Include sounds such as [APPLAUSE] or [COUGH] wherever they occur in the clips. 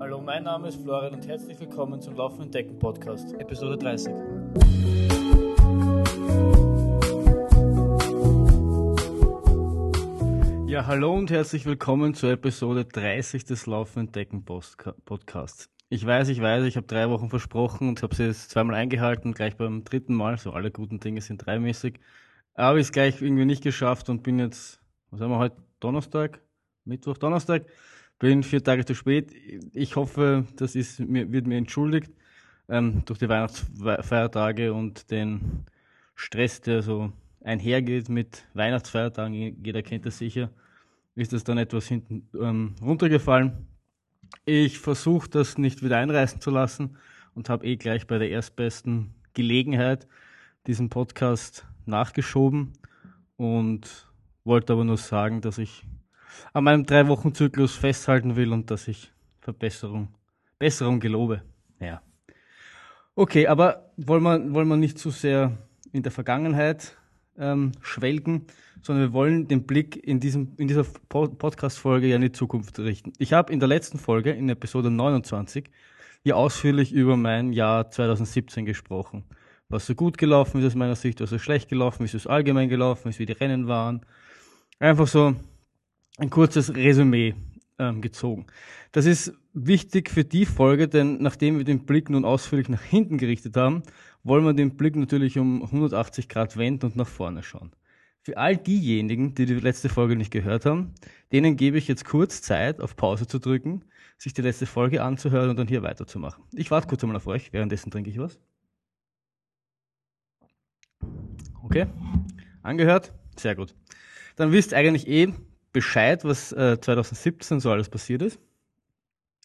Hallo, mein Name ist Florian und herzlich willkommen zum Laufenden Decken Podcast, Episode 30. Ja, hallo und herzlich willkommen zur Episode 30 des Laufenden Decken Podcasts. Ich weiß, ich weiß, ich habe drei Wochen versprochen und habe sie jetzt zweimal eingehalten, gleich beim dritten Mal, so alle guten Dinge sind dreimäßig. Aber ich es gleich irgendwie nicht geschafft und bin jetzt, was haben wir heute, Donnerstag? Mittwoch, Donnerstag? Bin vier Tage zu spät. Ich hoffe, das ist, wird mir entschuldigt ähm, durch die Weihnachtsfeiertage und den Stress, der so einhergeht mit Weihnachtsfeiertagen. Jeder kennt das sicher. Ist das dann etwas hinten ähm, runtergefallen? Ich versuche das nicht wieder einreißen zu lassen und habe eh gleich bei der erstbesten Gelegenheit diesen Podcast nachgeschoben und wollte aber nur sagen, dass ich an meinem drei Wochen Zyklus festhalten will und dass ich Verbesserung, Besserung gelobe. Ja. Okay, aber wollen wir, wollen wir nicht zu sehr in der Vergangenheit ähm, schwelgen, sondern wir wollen den Blick in, diesem, in dieser Podcast-Folge ja in die Zukunft richten. Ich habe in der letzten Folge, in Episode 29, hier ausführlich über mein Jahr 2017 gesprochen. Was so gut gelaufen ist aus meiner Sicht, was so schlecht gelaufen ist, wie es allgemein gelaufen ist, wie die Rennen waren. Einfach so ein kurzes Resümee ähm, gezogen. Das ist wichtig für die Folge, denn nachdem wir den Blick nun ausführlich nach hinten gerichtet haben, wollen wir den Blick natürlich um 180 Grad wenden und nach vorne schauen. Für all diejenigen, die die letzte Folge nicht gehört haben, denen gebe ich jetzt kurz Zeit, auf Pause zu drücken, sich die letzte Folge anzuhören und dann hier weiterzumachen. Ich warte kurz einmal auf euch, währenddessen trinke ich was. Okay, angehört? Sehr gut. Dann wisst eigentlich eh, Bescheid, was äh, 2017 so alles passiert ist.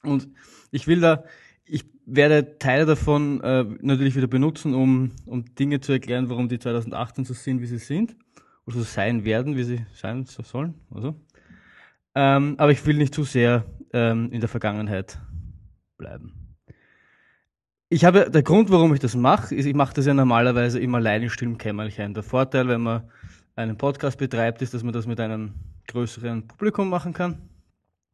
Und ich will da, ich werde Teile davon äh, natürlich wieder benutzen, um, um Dinge zu erklären, warum die 2018 so sind, wie sie sind. Oder so sein werden, wie sie sein sollen. Also. Ähm, aber ich will nicht zu sehr ähm, in der Vergangenheit bleiben. Ich habe, der Grund, warum ich das mache, ist, ich mache das ja normalerweise immer allein in stillem Kämmerchen. Der Vorteil, wenn man einen Podcast betreibt, ist, dass man das mit einem größeren Publikum machen kann.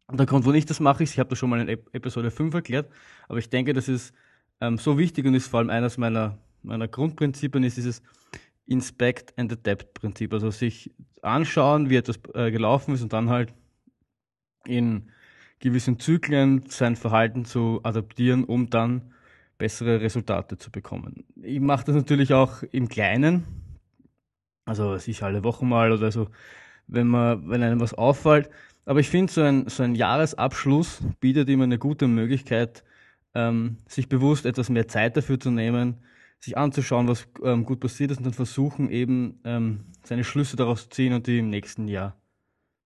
Und der Grund, wo ich das mache, ist, ich habe das schon mal in Episode 5 erklärt, aber ich denke, das ist ähm, so wichtig und ist vor allem eines meiner, meiner Grundprinzipien, ist dieses Inspect and Adapt Prinzip. Also sich anschauen, wie etwas äh, gelaufen ist und dann halt in gewissen Zyklen sein Verhalten zu adaptieren, um dann bessere Resultate zu bekommen. Ich mache das natürlich auch im Kleinen, also sich alle Wochen mal oder so wenn man, wenn einem was auffällt. Aber ich finde, so ein, so ein Jahresabschluss bietet immer eine gute Möglichkeit, ähm, sich bewusst etwas mehr Zeit dafür zu nehmen, sich anzuschauen, was ähm, gut passiert ist und dann versuchen eben ähm, seine Schlüsse daraus zu ziehen und die im nächsten Jahr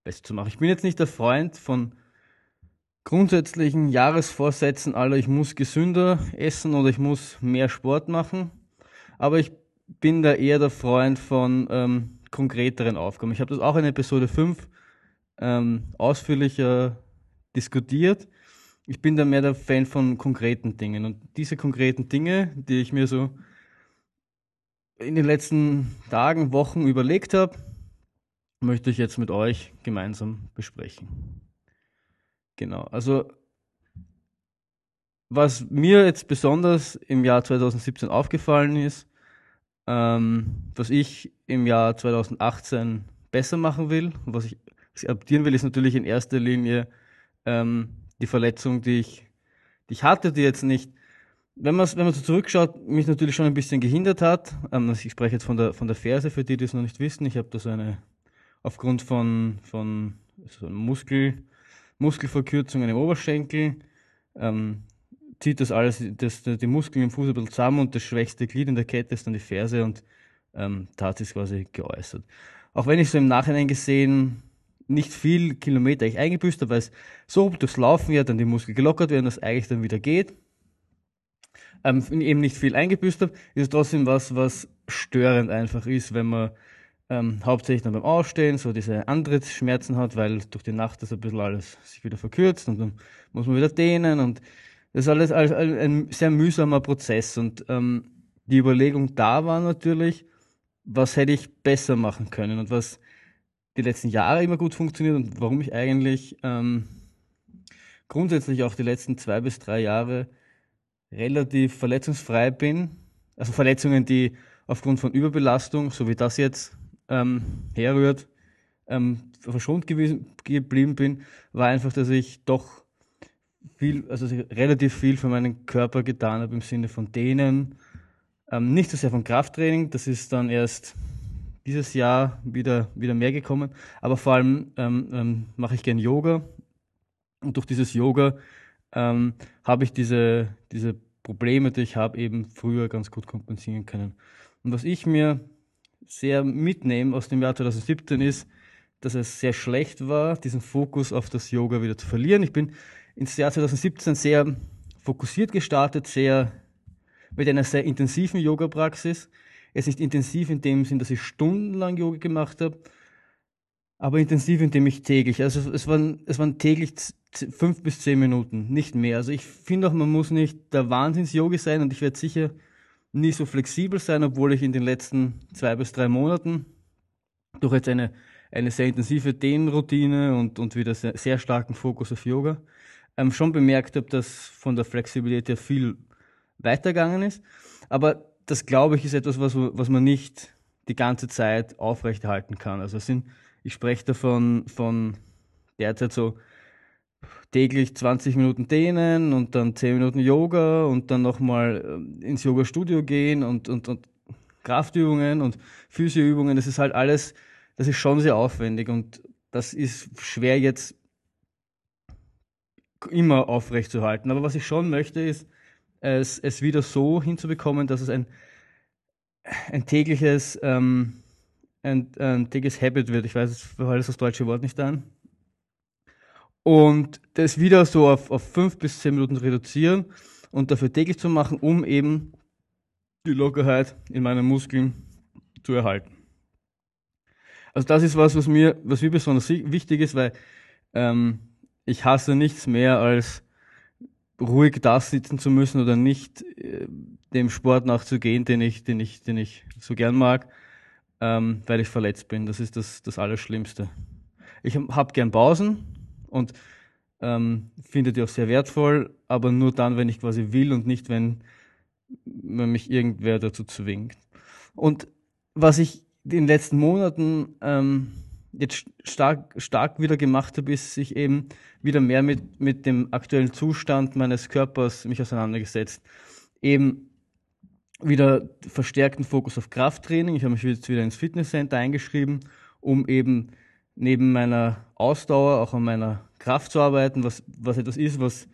besser zu machen. Ich bin jetzt nicht der Freund von grundsätzlichen Jahresvorsätzen aller, ich muss gesünder essen oder ich muss mehr Sport machen, aber ich bin da eher der Freund von ähm, konkreteren Aufgaben. Ich habe das auch in Episode 5 ähm, ausführlicher diskutiert. Ich bin da mehr der Fan von konkreten Dingen. Und diese konkreten Dinge, die ich mir so in den letzten Tagen, Wochen überlegt habe, möchte ich jetzt mit euch gemeinsam besprechen. Genau, also was mir jetzt besonders im Jahr 2017 aufgefallen ist, ähm, was ich im Jahr 2018 besser machen will, was ich adaptieren will, ist natürlich in erster Linie ähm, die Verletzung, die ich, die ich hatte, die jetzt nicht, wenn man wenn man so zurückschaut, mich natürlich schon ein bisschen gehindert hat. Ähm, also ich spreche jetzt von der von der Ferse, für die, die es noch nicht wissen. Ich habe da so eine aufgrund von von so Muskel Muskelverkürzungen im Oberschenkel ähm, zieht das alles, das, die Muskeln im Fuß ein bisschen zusammen und das schwächste Glied in der Kette ist dann die Ferse und ähm, da hat sich quasi geäußert. Auch wenn ich so im Nachhinein gesehen nicht viel Kilometer ich eingebüßt habe, weil es so durchs Laufen ja dann die Muskeln gelockert werden, dass eigentlich dann wieder geht. Ähm, eben nicht viel eingebüßt habe, ist es trotzdem was, was störend einfach ist, wenn man ähm, hauptsächlich dann beim Aufstehen so diese Antrittsschmerzen hat, weil durch die Nacht das ein bisschen alles sich wieder verkürzt und dann muss man wieder dehnen und das ist alles ein sehr mühsamer Prozess und ähm, die Überlegung da war natürlich, was hätte ich besser machen können und was die letzten Jahre immer gut funktioniert und warum ich eigentlich ähm, grundsätzlich auch die letzten zwei bis drei Jahre relativ verletzungsfrei bin. Also Verletzungen, die aufgrund von Überbelastung, so wie das jetzt ähm, herrührt, ähm, verschont gewesen, geblieben bin, war einfach, dass ich doch viel, also relativ viel für meinen Körper getan habe im Sinne von Dehnen. Ähm, nicht so sehr von Krafttraining, das ist dann erst dieses Jahr wieder, wieder mehr gekommen, aber vor allem ähm, ähm, mache ich gern Yoga und durch dieses Yoga ähm, habe ich diese, diese Probleme, die ich habe, eben früher ganz gut kompensieren können. Und was ich mir sehr mitnehme aus dem Jahr 2017 ist, dass es sehr schlecht war, diesen Fokus auf das Yoga wieder zu verlieren. Ich bin ins Jahr 2017 sehr fokussiert gestartet, sehr mit einer sehr intensiven Yoga-Praxis. Es ist intensiv in dem Sinn, dass ich stundenlang Yoga gemacht habe, aber intensiv in dem ich täglich, also es waren, es waren täglich fünf bis zehn Minuten, nicht mehr. Also ich finde auch, man muss nicht der Wahnsinns-Yogi sein und ich werde sicher nie so flexibel sein, obwohl ich in den letzten zwei bis drei Monaten durch jetzt eine, eine sehr intensive Dehnroutine und, und wieder sehr, sehr starken Fokus auf Yoga ähm, schon bemerkt habe, dass von der Flexibilität her viel weitergegangen ist. Aber das, glaube ich, ist etwas, was, was man nicht die ganze Zeit aufrechterhalten kann. Also sind, ich spreche davon von derzeit so täglich 20 Minuten dehnen und dann 10 Minuten Yoga und dann nochmal ähm, ins Yoga-Studio gehen und, und, und Kraftübungen und Physioübungen. Das ist halt alles, das ist schon sehr aufwendig und das ist schwer jetzt immer aufrecht zu halten. Aber was ich schon möchte, ist, es, es wieder so hinzubekommen, dass es ein, ein tägliches, ähm, ein, ein tägliches Habit wird. Ich weiß, jetzt fällt das deutsche Wort nicht an. Und das wieder so auf, auf fünf bis zehn Minuten reduzieren und dafür täglich zu machen, um eben die Lockerheit in meinen Muskeln zu erhalten. Also das ist was, was mir, was mir besonders wichtig ist, weil ähm, ich hasse nichts mehr als ruhig da sitzen zu müssen oder nicht äh, dem Sport nachzugehen, den ich, den ich, den ich so gern mag, ähm, weil ich verletzt bin. Das ist das, das Allerschlimmste. Ich habe gern Pausen und ähm, finde die auch sehr wertvoll, aber nur dann, wenn ich quasi will und nicht, wenn, wenn mich irgendwer dazu zwingt. Und was ich in den letzten Monaten ähm, jetzt stark, stark wieder gemacht habe, ist sich eben wieder mehr mit, mit dem aktuellen Zustand meines Körpers mich auseinandergesetzt. Eben wieder verstärkten Fokus auf Krafttraining. Ich habe mich jetzt wieder ins Fitnesscenter eingeschrieben, um eben neben meiner Ausdauer auch an meiner Kraft zu arbeiten, was, was etwas ist, was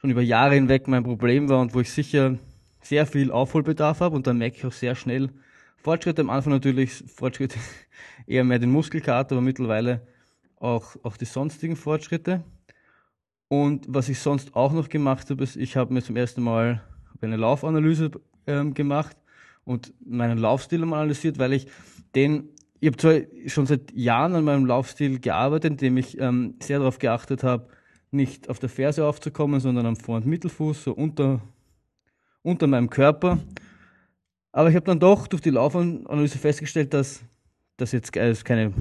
schon über Jahre hinweg mein Problem war und wo ich sicher sehr viel Aufholbedarf habe und dann merke ich auch sehr schnell Fortschritte. Am Anfang natürlich Fortschritte [LAUGHS] eher mehr den Muskelkater, aber mittlerweile auch, auch die sonstigen Fortschritte. Und was ich sonst auch noch gemacht habe, ist, ich habe mir zum ersten Mal eine Laufanalyse ähm, gemacht und meinen Laufstil analysiert, weil ich den, ich habe zwar schon seit Jahren an meinem Laufstil gearbeitet, indem ich ähm, sehr darauf geachtet habe, nicht auf der Ferse aufzukommen, sondern am Vor- und Mittelfuß, so unter, unter meinem Körper. Aber ich habe dann doch durch die Laufanalyse festgestellt, dass das jetzt keine,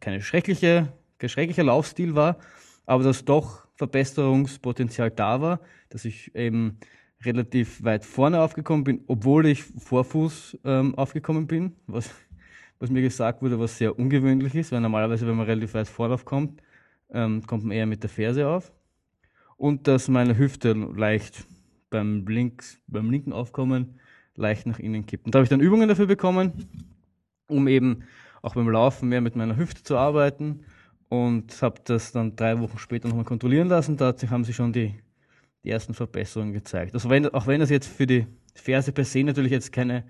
keine schreckliche, kein schrecklicher Laufstil war, aber dass doch Verbesserungspotenzial da war, dass ich eben relativ weit vorne aufgekommen bin, obwohl ich Vorfuß ähm, aufgekommen bin, was, was mir gesagt wurde, was sehr ungewöhnlich ist, weil normalerweise, wenn man relativ weit vorne aufkommt, ähm, kommt man eher mit der Ferse auf. Und dass meine Hüfte leicht beim, links, beim linken Aufkommen leicht nach innen kippt. Und da habe ich dann Übungen dafür bekommen, um eben auch beim Laufen mehr mit meiner Hüfte zu arbeiten und habe das dann drei Wochen später nochmal kontrollieren lassen. Da haben sich schon die, die ersten Verbesserungen gezeigt. Also wenn, auch wenn das jetzt für die Ferse per se natürlich jetzt keine,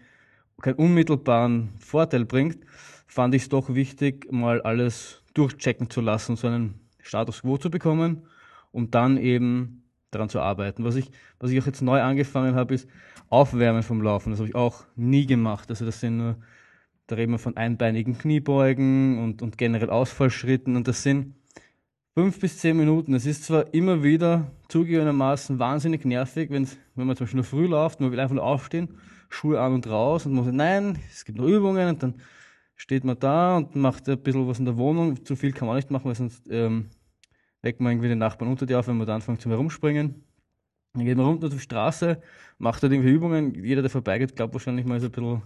keinen unmittelbaren Vorteil bringt, fand ich es doch wichtig, mal alles durchchecken zu lassen, so einen Status quo zu bekommen, um dann eben daran zu arbeiten. Was ich, was ich auch jetzt neu angefangen habe, ist Aufwärmen vom Laufen. Das habe ich auch nie gemacht. Also das sind nur da reden wir von einbeinigen Kniebeugen und, und generell Ausfallschritten und das sind fünf bis zehn Minuten. Das ist zwar immer wieder zugegebenermaßen wahnsinnig nervig, wenn man zum Beispiel nur früh läuft, man will einfach nur aufstehen, Schuhe an und raus und man sagt, nein, es gibt noch Übungen und dann steht man da und macht ein bisschen was in der Wohnung. Zu viel kann man nicht machen, weil sonst ähm, weckt man irgendwie den Nachbarn unter dir auf, wenn man da anfängt zum Herumspringen. Dann geht man runter die Straße, macht dort irgendwie Übungen. Jeder, der vorbeigeht, glaubt wahrscheinlich mal so ein bisschen,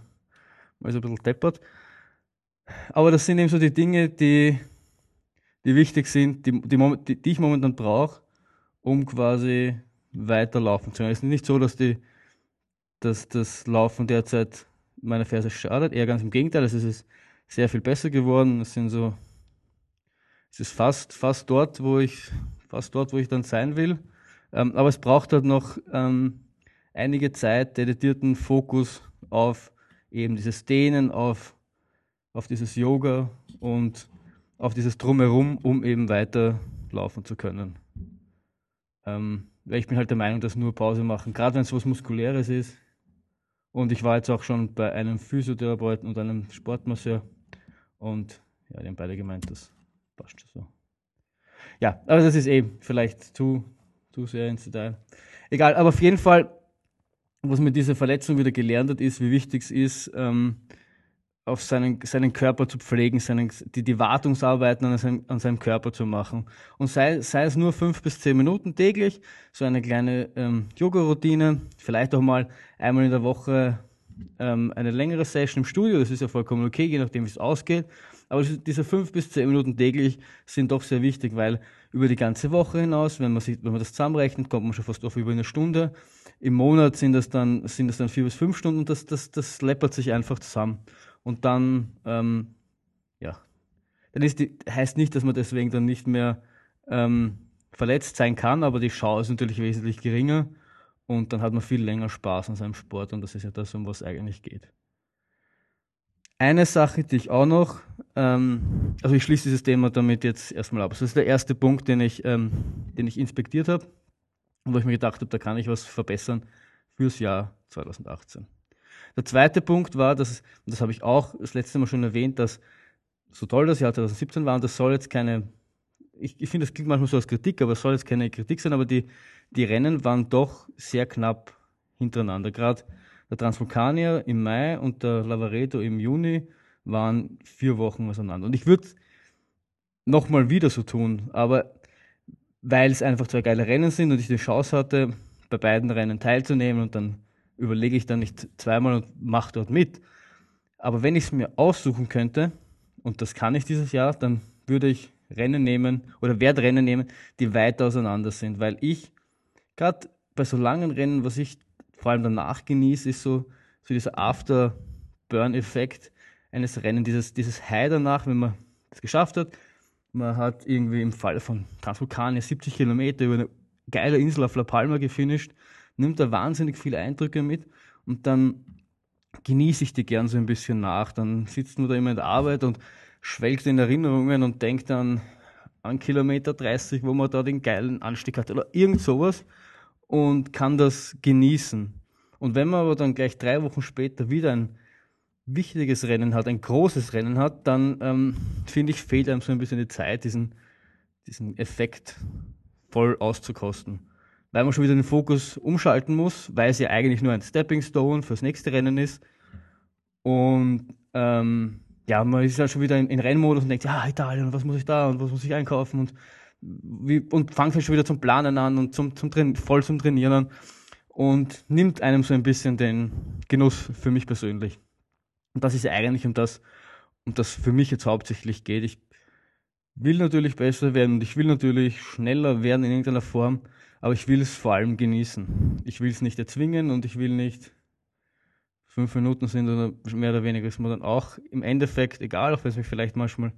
mal so ein bisschen deppert. Aber das sind eben so die Dinge, die, die wichtig sind, die, die, die ich momentan brauche, um quasi weiterlaufen zu können. Es ist nicht so, dass die, dass das Laufen derzeit meiner Ferse schadet, eher ganz im Gegenteil, es ist sehr viel besser geworden. Es sind so, es ist fast, fast dort, wo ich, fast dort, wo ich dann sein will. Ähm, aber es braucht halt noch ähm, einige Zeit, dedizierten Fokus auf eben dieses Dehnen, auf, auf dieses Yoga und auf dieses Drumherum, um eben weiter laufen zu können. Ähm, weil ich bin halt der Meinung, dass nur Pause machen, gerade wenn es was Muskuläres ist. Und ich war jetzt auch schon bei einem Physiotherapeuten und einem Sportmasseur. Und ja, die haben beide gemeint, das passt schon so. Ja, aber das ist eben vielleicht zu zu sehr ins Detail. Egal, aber auf jeden Fall, was mir diese Verletzung wieder gelernt hat, ist, wie wichtig es ist, ähm, auf seinen, seinen Körper zu pflegen, seinen, die, die Wartungsarbeiten an seinem, an seinem Körper zu machen. Und sei, sei es nur fünf bis zehn Minuten täglich, so eine kleine ähm, Yoga-Routine, vielleicht auch mal einmal in der Woche ähm, eine längere Session im Studio, das ist ja vollkommen okay, je nachdem wie es ausgeht. Aber diese fünf bis zehn Minuten täglich sind doch sehr wichtig, weil über die ganze Woche hinaus, wenn man, sieht, wenn man das zusammenrechnet, kommt man schon fast auf über eine Stunde. Im Monat sind das dann, sind das dann vier bis fünf Stunden und das, das, das läppert sich einfach zusammen. Und dann, ähm, ja, dann ist die, heißt nicht, dass man deswegen dann nicht mehr ähm, verletzt sein kann, aber die Schau ist natürlich wesentlich geringer und dann hat man viel länger Spaß an seinem Sport und das ist ja das, um was es eigentlich geht. Eine Sache, die ich auch noch, ähm, also ich schließe dieses Thema damit jetzt erstmal ab. Das ist der erste Punkt, den ich, ähm, den ich inspektiert habe und wo ich mir gedacht habe, da kann ich was verbessern fürs Jahr 2018. Der zweite Punkt war, dass, und das habe ich auch das letzte Mal schon erwähnt, dass so toll das Jahr 2017 war und das soll jetzt keine, ich, ich finde, das klingt manchmal so als Kritik, aber es soll jetzt keine Kritik sein, aber die, die Rennen waren doch sehr knapp hintereinander. Gerade der Transvulkanier im Mai und der Lavaredo im Juni waren vier Wochen auseinander. Und ich würde nochmal wieder so tun, aber weil es einfach zwei geile Rennen sind und ich die Chance hatte, bei beiden Rennen teilzunehmen und dann überlege ich dann nicht zweimal und mache dort mit. Aber wenn ich es mir aussuchen könnte, und das kann ich dieses Jahr, dann würde ich Rennen nehmen oder werde Rennen nehmen, die weit auseinander sind, weil ich gerade bei so langen Rennen, was ich vor allem danach genieße, ist so, so dieser After-Burn-Effekt eines Rennens, dieses, dieses High danach, wenn man das geschafft hat. Man hat irgendwie im Fall von Transvulkania 70 Kilometer über eine geile Insel auf La Palma gefinisht, nimmt da wahnsinnig viele Eindrücke mit und dann genieße ich die gern so ein bisschen nach. Dann sitzt man da immer in der Arbeit und schwelgt in Erinnerungen und denkt dann an Kilometer 30, wo man da den geilen Anstieg hat oder irgend sowas und kann das genießen. Und wenn man aber dann gleich drei Wochen später wieder ein wichtiges Rennen hat, ein großes Rennen hat, dann ähm, finde ich, fehlt einem so ein bisschen die Zeit, diesen, diesen Effekt voll auszukosten. Weil man schon wieder den Fokus umschalten muss, weil es ja eigentlich nur ein Stepping Stone fürs nächste Rennen ist. Und ähm, ja, man ist halt schon wieder in, in Rennmodus und denkt, ja, Italien, was muss ich da und was muss ich einkaufen und wie, und fängt halt schon wieder zum Planen an und zum, zum Train, voll zum Trainieren an und nimmt einem so ein bisschen den Genuss für mich persönlich. Und das ist eigentlich um das, um das für mich jetzt hauptsächlich geht. Ich will natürlich besser werden und ich will natürlich schneller werden in irgendeiner Form, aber ich will es vor allem genießen. Ich will es nicht erzwingen und ich will nicht fünf Minuten sind oder mehr oder weniger ist mir dann auch im Endeffekt egal, auch wenn es mich vielleicht manchmal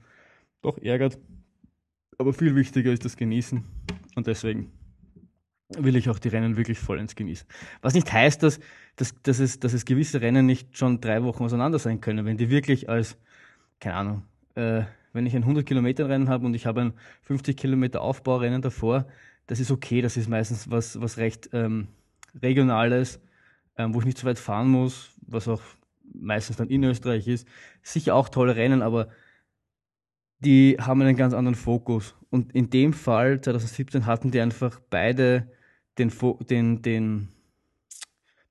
doch ärgert. Aber viel wichtiger ist das Genießen. Und deswegen will ich auch die Rennen wirklich vollends genießen. Was nicht heißt, dass, dass, dass, es, dass es gewisse Rennen nicht schon drei Wochen auseinander sein können. Wenn die wirklich als, keine Ahnung, äh, wenn ich ein 100 Kilometer Rennen habe und ich habe ein 50 Kilometer Aufbaurennen davor, das ist okay. Das ist meistens was, was recht ähm, regionales, ähm, wo ich nicht so weit fahren muss, was auch meistens dann in Österreich ist. Sicher auch tolle Rennen, aber die haben einen ganz anderen Fokus. Und in dem Fall, 2017, hatten die einfach beide den, den, den,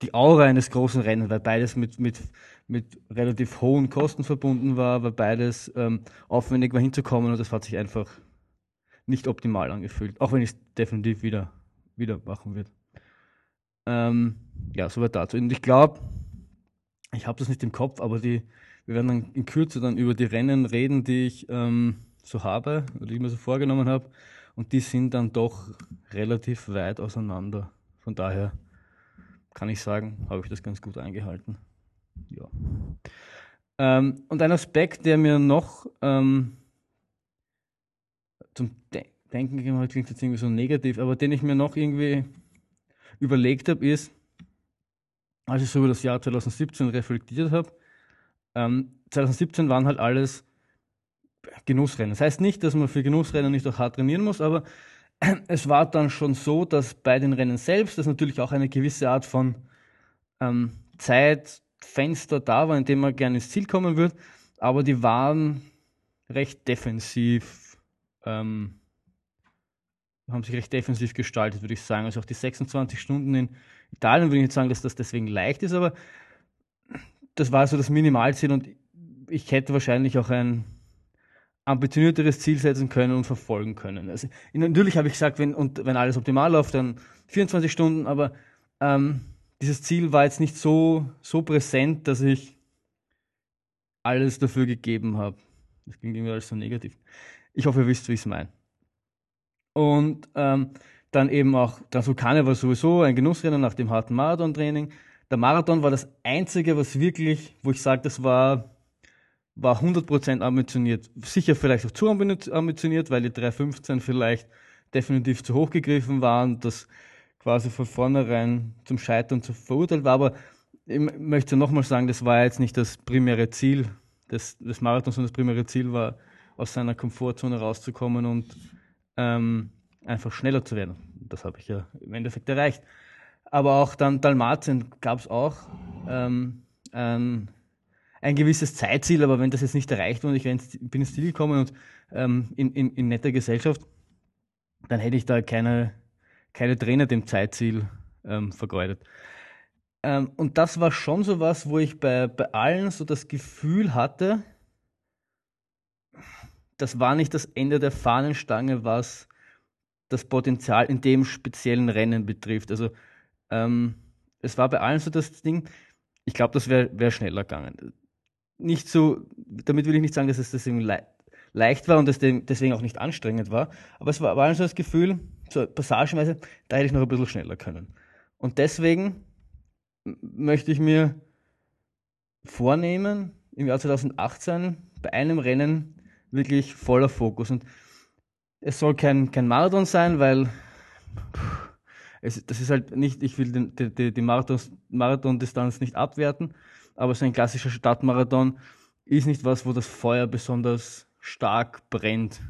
die Aura eines großen Rennens, weil beides mit, mit, mit relativ hohen Kosten verbunden war, weil beides ähm, aufwendig war hinzukommen und das hat sich einfach nicht optimal angefühlt, auch wenn ich es definitiv wieder, wieder machen wird. Ähm, ja, soweit dazu. Und ich glaube, ich habe das nicht im Kopf, aber die, wir werden dann in Kürze dann über die Rennen reden, die ich ähm, so habe oder die ich mir so vorgenommen habe. Und die sind dann doch relativ weit auseinander. Von daher kann ich sagen, habe ich das ganz gut eingehalten. Ja. Ähm, und ein Aspekt, der mir noch ähm, zum De Denken klingt jetzt irgendwie so negativ, aber den ich mir noch irgendwie überlegt habe, ist, als ich so über das Jahr 2017 reflektiert habe, ähm, 2017 waren halt alles Genussrennen. Das heißt nicht, dass man für Genussrennen nicht auch hart trainieren muss, aber [CLEARS THROAT] es war dann schon so, dass bei den Rennen selbst, dass natürlich auch eine gewisse Art von ähm, Zeitfenster da war, in dem man gerne ins Ziel kommen wird, aber die waren recht defensiv ähm, haben sich recht defensiv gestaltet, würde ich sagen. Also auch die 26 Stunden in Italien würde ich nicht sagen, dass das deswegen leicht ist, aber das war so das Minimalziel und ich hätte wahrscheinlich auch ein ambitionierteres Ziel setzen können und verfolgen können. Also, natürlich habe ich gesagt, wenn, und wenn alles optimal läuft, dann 24 Stunden, aber ähm, dieses Ziel war jetzt nicht so, so präsent, dass ich alles dafür gegeben habe. Das klingt irgendwie alles so negativ. Ich hoffe, ihr wisst, wie ich es meine. Und ähm, dann eben auch, der Vulkane war sowieso ein Genussrennen nach dem harten Marathon-Training. Der Marathon war das einzige, was wirklich, wo ich sage, das war, war 100% ambitioniert. Sicher vielleicht auch zu ambitioniert, weil die 315 vielleicht definitiv zu hoch gegriffen waren, das quasi von vornherein zum Scheitern zu verurteilt war. Aber ich möchte nochmal sagen, das war jetzt nicht das primäre Ziel des, des Marathons, sondern das primäre Ziel war, aus seiner Komfortzone rauszukommen und ähm, einfach schneller zu werden. Das habe ich ja im Endeffekt erreicht. Aber auch dann Dalmatien gab es auch ähm, ein, ein, gewisses Zeitziel, aber wenn das jetzt nicht erreicht wurde, ich bin ins Ziel gekommen und ähm, in, in, in, netter Gesellschaft, dann hätte ich da keine, keine Trainer dem Zeitziel ähm, vergeudet. Ähm, und das war schon so was, wo ich bei, bei allen so das Gefühl hatte, das war nicht das Ende der Fahnenstange, was das Potenzial in dem speziellen Rennen betrifft. Also ähm, es war bei allen so das Ding, ich glaube, das wäre wär schneller gegangen. Nicht so, damit will ich nicht sagen, dass es deswegen le leicht war und deswegen auch nicht anstrengend war, aber es war, war so das Gefühl, so passagenweise, da hätte ich noch ein bisschen schneller können. Und deswegen möchte ich mir vornehmen, im Jahr 2018 bei einem Rennen wirklich voller Fokus. Und es soll kein, kein Marathon sein, weil es, das ist halt nicht, ich will den, die, die Marathon-Distanz nicht abwerten, aber so ein klassischer Stadtmarathon ist nicht was, wo das Feuer besonders stark brennt.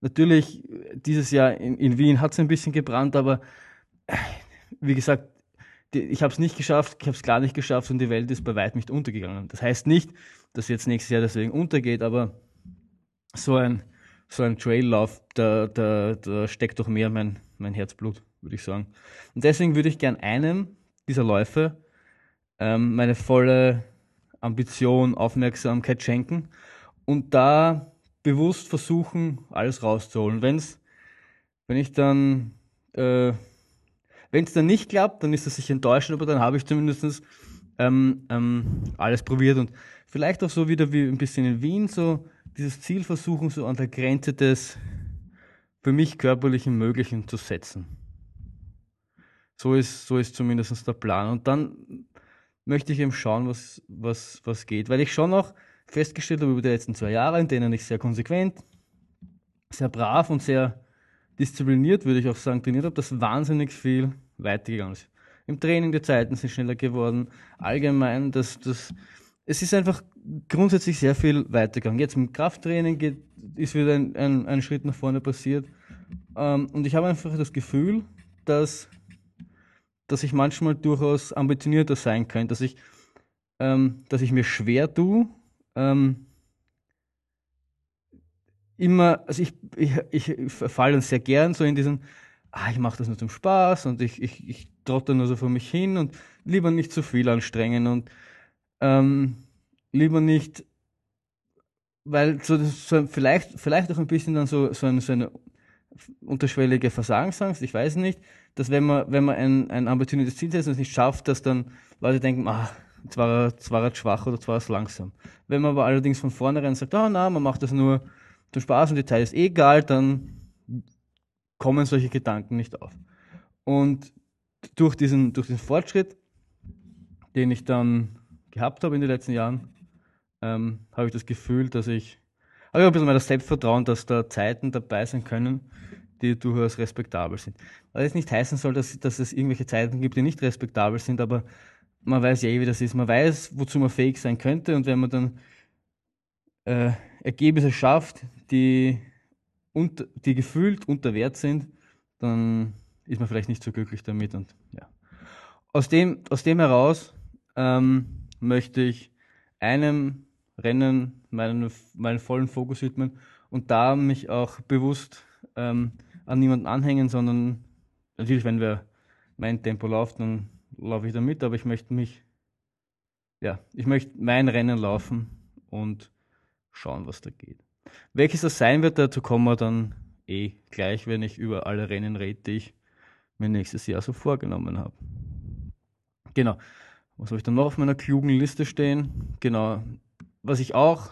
Natürlich, dieses Jahr in, in Wien hat es ein bisschen gebrannt, aber wie gesagt, die, ich habe es nicht geschafft, ich habe es gar nicht geschafft und die Welt ist bei weitem nicht untergegangen. Das heißt nicht, dass jetzt nächstes Jahr deswegen untergeht, aber so ein, so ein Traillauf, da, da, da steckt doch mehr mein, mein Herzblut, würde ich sagen. Und deswegen würde ich gern einem dieser Läufe ähm, meine volle Ambition, Aufmerksamkeit schenken und da bewusst versuchen, alles rauszuholen. Wenn's, wenn ich dann, äh, wenn es dann nicht klappt, dann ist das sicher enttäuschend, aber dann habe ich zumindest ähm, ähm, alles probiert und vielleicht auch so wieder wie ein bisschen in Wien, so dieses Ziel versuchen, so an der Grenze des für mich körperlichen Möglichen zu setzen. So ist, so ist zumindest der Plan. Und dann möchte ich eben schauen, was, was, was geht. Weil ich schon auch festgestellt habe über die letzten zwei Jahre, in denen ich sehr konsequent, sehr brav und sehr diszipliniert, würde ich auch sagen, trainiert habe, dass wahnsinnig viel weitergegangen ist. Im Training die Zeiten sind schneller geworden. Allgemein, dass das es ist einfach grundsätzlich sehr viel weitergegangen. Jetzt mit Krafttraining geht, ist wieder ein, ein, ein Schritt nach vorne passiert. Ähm, und ich habe einfach das Gefühl, dass, dass ich manchmal durchaus ambitionierter sein könnte, dass ich, ähm, dass ich mir schwer tue, ähm, immer, also ich, ich, ich falle dann sehr gern so in diesen, ah, ich mache das nur zum Spaß und ich, ich, ich trotte nur so vor mich hin und lieber nicht zu viel anstrengen und ähm, lieber nicht, weil so, so vielleicht, vielleicht auch ein bisschen dann so, so, eine, so eine unterschwellige Versagensangst, ich weiß nicht, dass wenn man, wenn man ein, ein ambitioniertes Ziel setzt und es nicht schafft, dass dann Leute denken, ah, jetzt war er, schwach oder jetzt war er langsam. Wenn man aber allerdings von vornherein sagt, oh na, man macht das nur zum Spaß und die Zeit ist eh egal, dann kommen solche Gedanken nicht auf. Und durch diesen, durch diesen Fortschritt, den ich dann gehabt habe in den letzten Jahren, ähm, habe ich das Gefühl, dass ich, habe ich ein bisschen mehr das Selbstvertrauen, dass da Zeiten dabei sein können, die durchaus respektabel sind. Was jetzt nicht heißen soll, dass, dass es irgendwelche Zeiten gibt, die nicht respektabel sind, aber man weiß ja eh, wie das ist. Man weiß, wozu man fähig sein könnte und wenn man dann äh, Ergebnisse schafft, die, unter, die gefühlt unter Wert sind, dann ist man vielleicht nicht so glücklich damit. Und ja. Aus dem, aus dem heraus ähm, möchte ich einem Rennen meinen, meinen vollen Fokus widmen und da mich auch bewusst ähm, an niemanden anhängen, sondern natürlich, wenn wir mein Tempo läuft, dann laufe ich da mit, aber ich möchte mich, ja, ich möchte mein Rennen laufen und schauen, was da geht. Welches das sein wird, dazu kommen wir dann eh gleich, wenn ich über alle Rennen rede, die ich mir nächstes Jahr so vorgenommen habe. Genau. Was habe ich dann noch auf meiner klugen Liste stehen? Genau. Was ich auch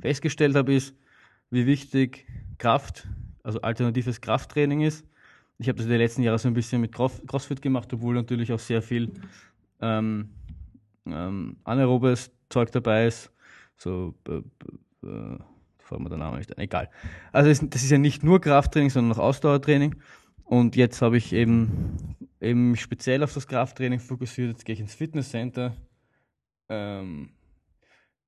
festgestellt habe, ist, wie wichtig Kraft, also alternatives Krafttraining ist. Ich habe das in den letzten Jahren so ein bisschen mit CrossFit gemacht, obwohl natürlich auch sehr viel ähm, ähm, anaerobes Zeug dabei ist. So, äh, äh, mir der Name nicht. Egal. Also das ist ja nicht nur Krafttraining, sondern auch Ausdauertraining. Und jetzt habe ich eben, eben speziell auf das Krafttraining fokussiert. Jetzt gehe ich ins Fitnesscenter. Ähm,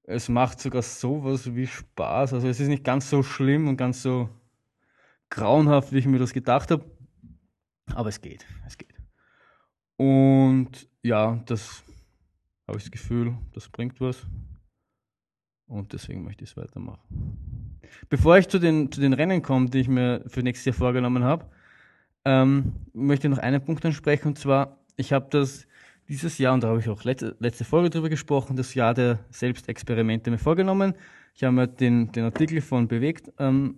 es macht sogar sowas wie Spaß. Also es ist nicht ganz so schlimm und ganz so grauenhaft, wie ich mir das gedacht habe. Aber es geht, es geht. Und ja, das habe ich das Gefühl, das bringt was. Und deswegen möchte ich es weitermachen. Bevor ich zu den, zu den Rennen komme, die ich mir für nächstes Jahr vorgenommen habe, ähm, möchte noch einen Punkt ansprechen. Und zwar, ich habe das dieses Jahr, und da habe ich auch letzte, letzte Folge drüber gesprochen, das Jahr der Selbstexperimente mir vorgenommen. Ich habe mir den, den Artikel von Bewegt ähm,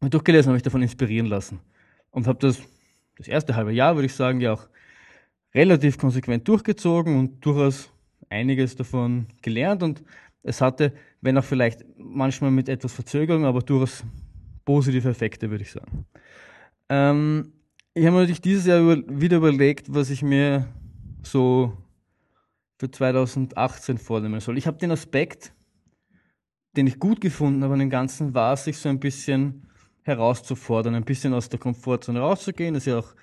durchgelesen, habe mich davon inspirieren lassen. Und habe das, das erste halbe Jahr, würde ich sagen, ja auch relativ konsequent durchgezogen und durchaus einiges davon gelernt. Und es hatte, wenn auch vielleicht manchmal mit etwas Verzögerung, aber durchaus positive Effekte, würde ich sagen. Ähm, ich habe mir natürlich dieses Jahr über, wieder überlegt, was ich mir so für 2018 vornehmen soll. Ich habe den Aspekt, den ich gut gefunden habe an dem Ganzen, war, sich so ein bisschen herauszufordern, ein bisschen aus der Komfortzone rauszugehen. Das ist ja auch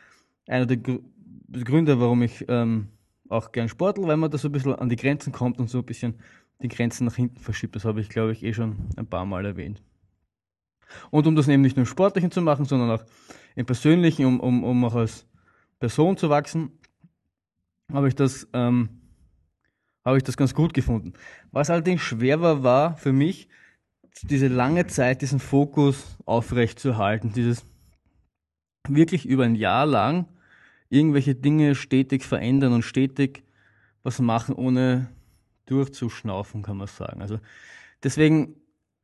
einer der Gründe, warum ich ähm, auch gern sportel, weil man da so ein bisschen an die Grenzen kommt und so ein bisschen die Grenzen nach hinten verschiebt. Das habe ich, glaube ich, eh schon ein paar Mal erwähnt. Und um das eben nicht nur im Sportlichen zu machen, sondern auch im Persönlichen, um, um, um auch als Person zu wachsen, habe ich das, ähm, habe ich das ganz gut gefunden. Was allerdings schwerer war für mich, diese lange Zeit, diesen Fokus aufrecht zu halten, dieses wirklich über ein Jahr lang irgendwelche Dinge stetig verändern und stetig was machen, ohne durchzuschnaufen, kann man sagen. Also deswegen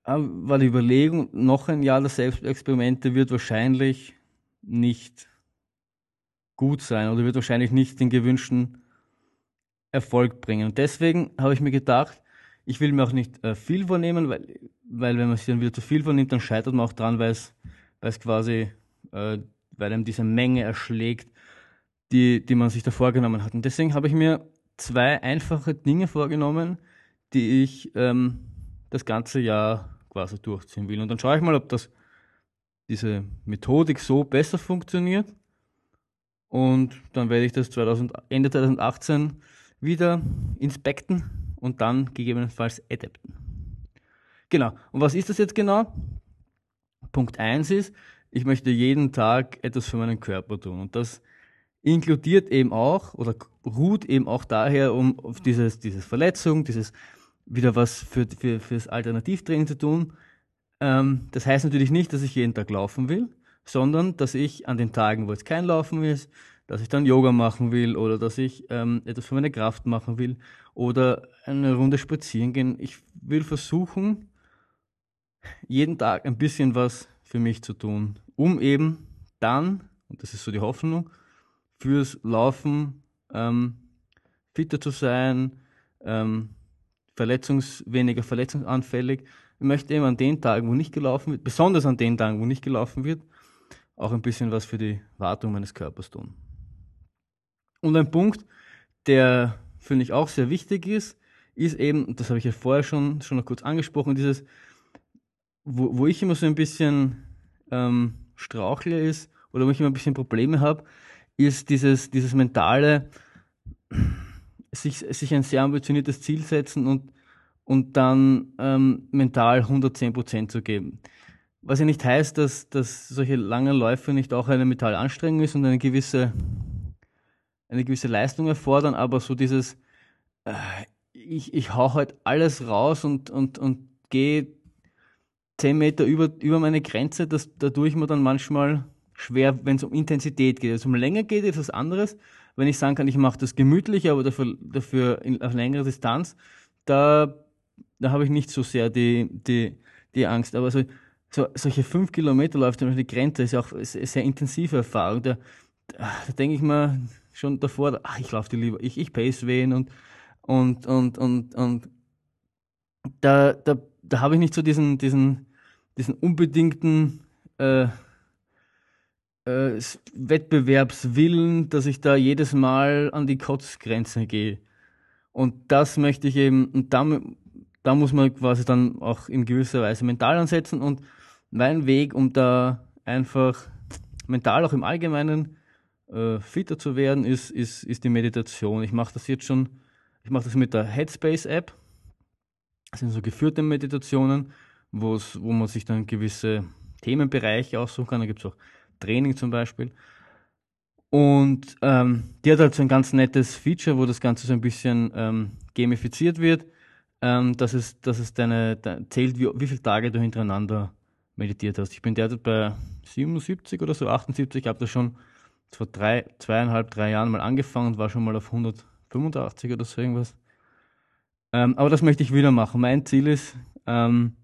war die Überlegung, noch ein Jahr der Selbstexperimente wird wahrscheinlich nicht gut sein oder wird wahrscheinlich nicht den gewünschten Erfolg bringen. Und deswegen habe ich mir gedacht, ich will mir auch nicht äh, viel vornehmen, weil, weil wenn man sich dann wieder zu viel vornimmt, dann scheitert man auch dran, weil es, weil es quasi, äh, weil einem diese Menge erschlägt, die, die man sich da vorgenommen hat. Und deswegen habe ich mir zwei einfache Dinge vorgenommen, die ich ähm, das ganze Jahr quasi durchziehen will. Und dann schaue ich mal, ob das diese Methodik so besser funktioniert. Und dann werde ich das 2000, Ende 2018 wieder inspekten und dann gegebenenfalls adapten. Genau. Und was ist das jetzt genau? Punkt 1 ist, ich möchte jeden Tag etwas für meinen Körper tun. Und das inkludiert eben auch oder ruht eben auch daher, um auf dieses, dieses Verletzung, dieses wieder was für, für, fürs Alternativtraining zu tun. Ähm, das heißt natürlich nicht, dass ich jeden Tag laufen will, sondern dass ich an den Tagen, wo es kein Laufen ist, dass ich dann Yoga machen will oder dass ich ähm, etwas für meine Kraft machen will oder eine Runde spazieren gehen. Ich will versuchen, jeden Tag ein bisschen was für mich zu tun um eben dann, und das ist so die Hoffnung, fürs Laufen ähm, fitter zu sein, ähm, verletzungs, weniger verletzungsanfällig. Ich möchte eben an den Tagen, wo nicht gelaufen wird, besonders an den Tagen, wo nicht gelaufen wird, auch ein bisschen was für die Wartung meines Körpers tun. Und ein Punkt, der finde ich auch sehr wichtig ist, ist eben, das habe ich ja vorher schon, schon noch kurz angesprochen, dieses, wo, wo ich immer so ein bisschen ähm, strauchle ist oder wo ich immer ein bisschen Probleme habe, ist dieses, dieses mentale, sich, sich ein sehr ambitioniertes Ziel setzen und, und dann ähm, mental 110% zu geben. Was ja nicht heißt, dass, dass solche langen Läufe nicht auch eine mentale Anstrengung ist und eine gewisse, eine gewisse Leistung erfordern, aber so dieses, äh, ich, ich hau halt alles raus und, und, und gehe 10 Meter über, über meine Grenze, das, da tue ich mir dann manchmal schwer, wenn es um Intensität geht. Wenn es um Länge geht, ist was anderes. Wenn ich sagen kann, ich mache das gemütlich, aber dafür, dafür in, auf längere Distanz, da, da habe ich nicht so sehr die, die, die Angst. Aber so, so, solche fünf Kilometer läuft die Grenze, ist ja auch eine sehr intensive Erfahrung. Da, da, da denke ich mir schon davor, ach, ich laufe die lieber, ich, ich pace wen und, und, und, und, und da, da, da habe ich nicht so diesen, diesen, diesen unbedingten äh, äh, Wettbewerbswillen, dass ich da jedes Mal an die Kotzgrenze gehe. Und das möchte ich eben, und da, da muss man quasi dann auch in gewisser Weise mental ansetzen. Und mein Weg, um da einfach mental auch im Allgemeinen äh, fitter zu werden, ist, ist, ist die Meditation. Ich mache das jetzt schon, ich mache das mit der Headspace-App. Das sind so geführte Meditationen, wo man sich dann gewisse Themenbereiche aussuchen kann. Da gibt es auch Training zum Beispiel. Und ähm, die hat halt so ein ganz nettes Feature, wo das Ganze so ein bisschen ähm, gamifiziert wird, ähm, dass es, dass es deine, de, zählt, wie, wie viele Tage du hintereinander meditiert hast. Ich bin derzeit bei 77 oder so, 78, ich habe das schon vor drei, zweieinhalb, drei Jahren mal angefangen und war schon mal auf 185 oder so irgendwas. Ähm, aber das möchte ich wieder machen. Mein Ziel ist, ähm,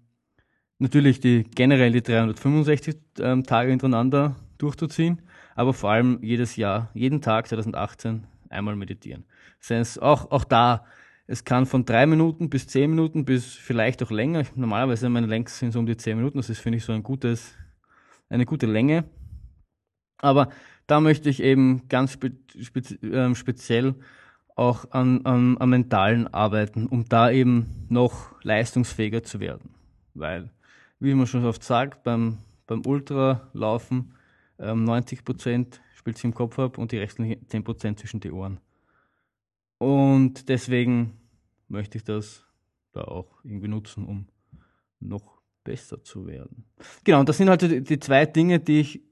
natürlich die generell die 365 ähm, Tage hintereinander durchzuziehen, aber vor allem jedes Jahr, jeden Tag 2018 einmal meditieren. Das auch, auch da, es kann von drei Minuten bis zehn Minuten bis vielleicht auch länger. Normalerweise meine längsten sind so um die zehn Minuten. Das ist, finde ich, so ein gutes, eine gute Länge. Aber da möchte ich eben ganz spe, spe, äh, speziell auch an, an, am mentalen arbeiten, um da eben noch leistungsfähiger zu werden. Weil, wie man schon oft sagt, beim, beim Ultralaufen 90 ähm, Prozent spielt sich im Kopf ab und die restlichen 10 Prozent zwischen die Ohren. Und deswegen möchte ich das da auch irgendwie nutzen, um noch besser zu werden. Genau, und das sind halt die, die zwei Dinge, die ich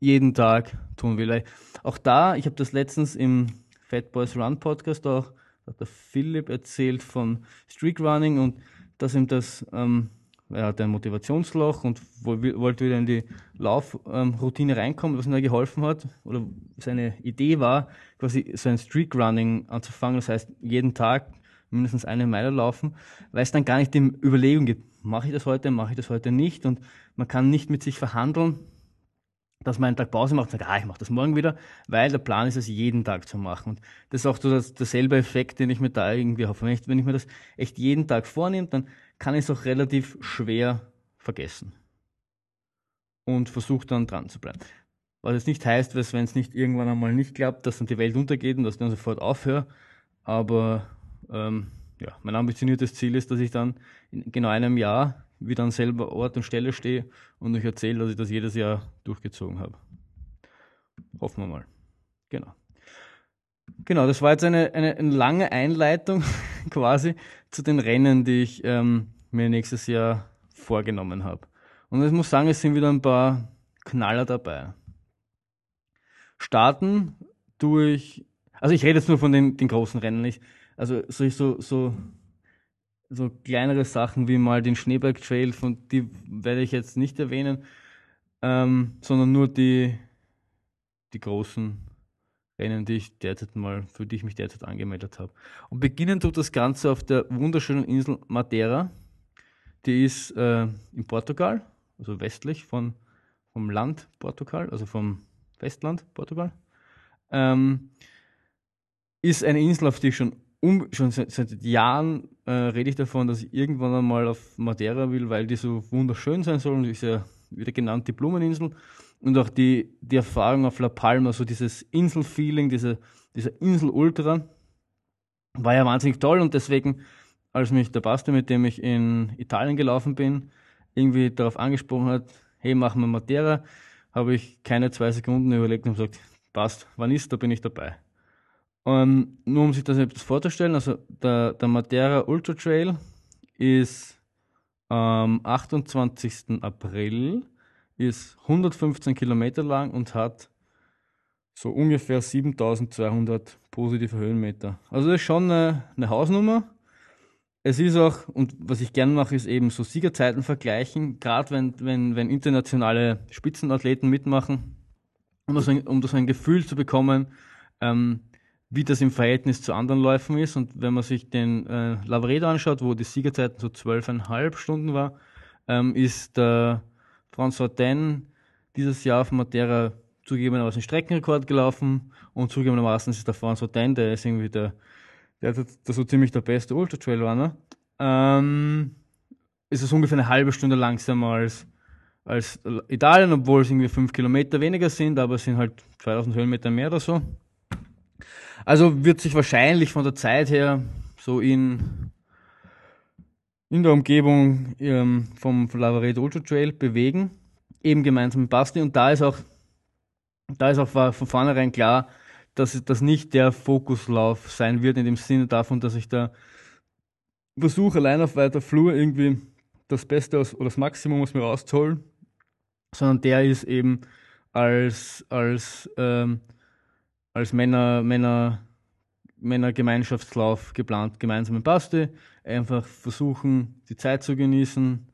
jeden Tag tun will. Auch da, ich habe das letztens im Fat Boys Run Podcast auch, hat der Philipp erzählt von Streak Running und dass ihm das ähm, er hat ein Motivationsloch und wollte wieder in die Laufroutine reinkommen, was ihm da geholfen hat. Oder seine Idee war, quasi so ein Streak-Running anzufangen, das heißt jeden Tag mindestens eine Meile laufen, weil es dann gar nicht die Überlegung gibt, mache ich das heute, mache ich das heute nicht und man kann nicht mit sich verhandeln, dass man einen Tag Pause macht und sagt, ah, ich mache das morgen wieder, weil der Plan ist es, jeden Tag zu machen. Und das ist auch so das, derselbe Effekt, den ich mir da irgendwie hoffe. Wenn ich, wenn ich mir das echt jeden Tag vornehme, dann kann ich es auch relativ schwer vergessen. Und versuche dann dran zu bleiben. Was jetzt nicht heißt, dass wenn es nicht irgendwann einmal nicht klappt, dass dann die Welt untergeht und dass ich dann sofort aufhöre. Aber ähm, ja, mein ambitioniertes Ziel ist, dass ich dann in genau einem Jahr wieder an selber Ort und Stelle stehe und euch erzähle, dass ich das jedes Jahr durchgezogen habe. Hoffen wir mal. Genau. Genau, das war jetzt eine, eine, eine lange Einleitung [LAUGHS] quasi zu den Rennen, die ich ähm, mir nächstes Jahr vorgenommen habe. Und ich muss sagen, es sind wieder ein paar Knaller dabei. Starten tue ich, also ich rede jetzt nur von den, den großen Rennen. Ich, also so, so, so so kleinere Sachen wie mal den Schneeberg Trail, von die werde ich jetzt nicht erwähnen, ähm, sondern nur die, die großen Rennen, die ich derzeit mal, für die ich mich derzeit angemeldet habe. Und beginnen tut das Ganze auf der wunderschönen Insel Madeira. Die ist äh, in Portugal, also westlich von, vom Land Portugal, also vom Festland Portugal. Ähm, ist eine Insel, auf die ich schon, um, schon seit, seit Jahren äh, rede ich davon, dass ich irgendwann einmal auf Madeira will, weil die so wunderschön sein soll und ist ja wieder genannt die Blumeninsel und auch die, die Erfahrung auf La Palma, so dieses Inselfeeling, diese, dieser Insel-Ultra, war ja wahnsinnig toll und deswegen, als mich der Basti, mit dem ich in Italien gelaufen bin, irgendwie darauf angesprochen hat, hey, machen wir Madeira, habe ich keine zwei Sekunden überlegt und gesagt, passt, wann ist, da bin ich dabei. Um, nur um sich das etwas vorzustellen, also der, der Madeira Ultra Trail ist am 28. April, ist 115 Kilometer lang und hat so ungefähr 7200 positive Höhenmeter. Also das ist schon eine, eine Hausnummer. Es ist auch, und was ich gerne mache, ist eben so Siegerzeiten vergleichen, gerade wenn, wenn, wenn internationale Spitzenathleten mitmachen, um das, ein, um das ein Gefühl zu bekommen, ähm, wie das im Verhältnis zu anderen Läufen ist. Und wenn man sich den äh, Lavaredo anschaut, wo die Siegerzeiten so zwölfeinhalb Stunden war, ähm, ist der François Den dieses Jahr auf Matera zugegebenermaßen Streckenrekord gelaufen und zugegebenermaßen ist der François Den, der ist irgendwie der, der, der so ziemlich der beste Ultra Trail Runner. Ähm, ist es ungefähr eine halbe Stunde langsamer als, als Italien, obwohl es irgendwie fünf Kilometer weniger sind, aber es sind halt 2000 Höhenmeter mehr oder so. Also wird sich wahrscheinlich von der Zeit her so in, in der Umgebung ähm, vom Lavaredo Ultra Trail bewegen, eben gemeinsam mit Basti. Und da ist auch, da ist auch von vornherein klar, dass das nicht der Fokuslauf sein wird, in dem Sinne davon, dass ich da versuche, allein auf weiter Flur irgendwie das Beste aus, oder das Maximum aus mir rauszuholen, sondern der ist eben als, als ähm, als Männer, Männer, Männergemeinschaftslauf geplant, gemeinsam mit Basti. Einfach versuchen, die Zeit zu genießen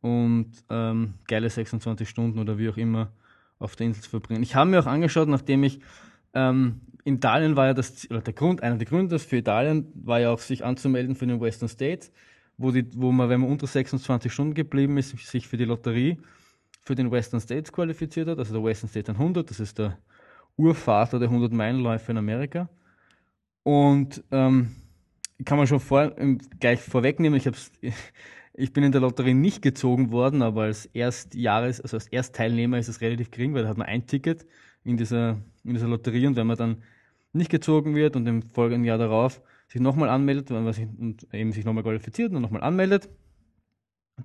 und ähm, geile 26 Stunden oder wie auch immer auf der Insel zu verbringen. Ich habe mir auch angeschaut, nachdem ich ähm, in Italien war ja das, oder der Grund, einer der Gründe für Italien war ja auch, sich anzumelden für den Western States, wo, die, wo man, wenn man unter 26 Stunden geblieben ist, sich für die Lotterie für den Western States qualifiziert hat, also der Western States 100, das ist der Urvater der 100-Meilen-Läufe in Amerika. Und ähm, kann man schon vor, gleich vorwegnehmen, ich, hab's, [LAUGHS] ich bin in der Lotterie nicht gezogen worden, aber als Erstjahres, also als Erstteilnehmer ist es relativ gering, weil da hat man ein Ticket in dieser, in dieser Lotterie und wenn man dann nicht gezogen wird und im folgenden Jahr darauf sich nochmal anmeldet und eben sich nochmal qualifiziert und nochmal anmeldet,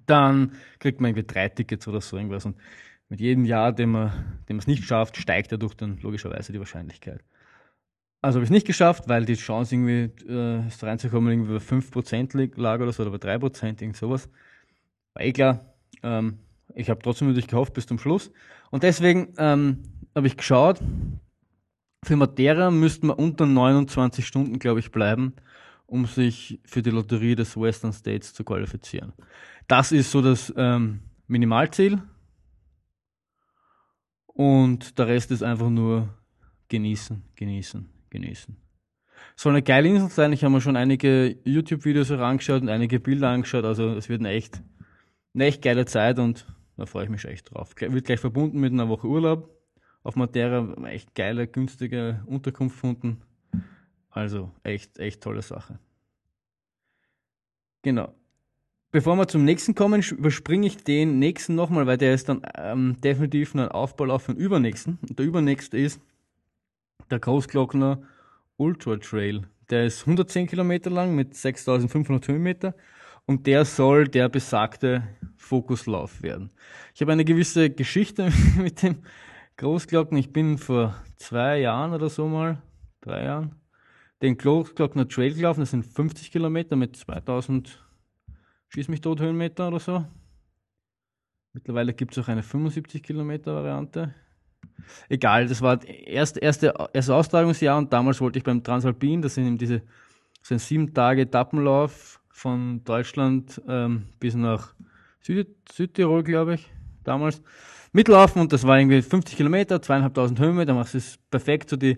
dann kriegt man irgendwie drei Tickets oder so irgendwas. Und mit jedem Jahr, dem man es nicht schafft, steigt dadurch dann logischerweise die Wahrscheinlichkeit. Also habe ich es nicht geschafft, weil die Chance irgendwie äh, reinzukommen irgendwie bei 5% lag oder so, oder bei 3%, irgend sowas. War eh klar. Ähm, ich habe trotzdem natürlich gehofft bis zum Schluss. Und deswegen ähm, habe ich geschaut, für Matera müsste man unter 29 Stunden, glaube ich, bleiben, um sich für die Lotterie des Western States zu qualifizieren. Das ist so das ähm, Minimalziel. Und der Rest ist einfach nur genießen, genießen, genießen. Soll eine geile Insel sein. Ich habe mir schon einige YouTube-Videos herangeschaut und einige Bilder angeschaut. Also es wird eine echt, eine echt geile Zeit und da freue ich mich echt drauf. Wird gleich verbunden mit einer Woche Urlaub auf Matera. Echt geile, günstige Unterkunft gefunden. Also echt, echt tolle Sache. Genau. Bevor wir zum nächsten kommen, überspringe ich den nächsten nochmal, weil der ist dann ähm, definitiv ein Aufbaulauf für den übernächsten. Und der übernächste ist der Großglockner Ultra Trail. Der ist 110 Kilometer lang mit 6500 Höhenmeter und der soll der besagte Fokuslauf werden. Ich habe eine gewisse Geschichte [LAUGHS] mit dem Großglockner. Ich bin vor zwei Jahren oder so mal, drei Jahren, den Großglockner Trail gelaufen. Das sind 50 Kilometer mit 2000 Schieß mich tot Höhenmeter oder so. Mittlerweile gibt es auch eine 75 Kilometer Variante. Egal, das war das erste, erste, Austragungsjahr und damals wollte ich beim Transalpin, das sind eben diese so ein sieben Tage Etappenlauf von Deutschland ähm, bis nach Süd Südtirol, glaube ich, damals, mitlaufen und das war irgendwie 50 Kilometer, zweieinhalbtausend Höhenmeter, das ist perfekt so die,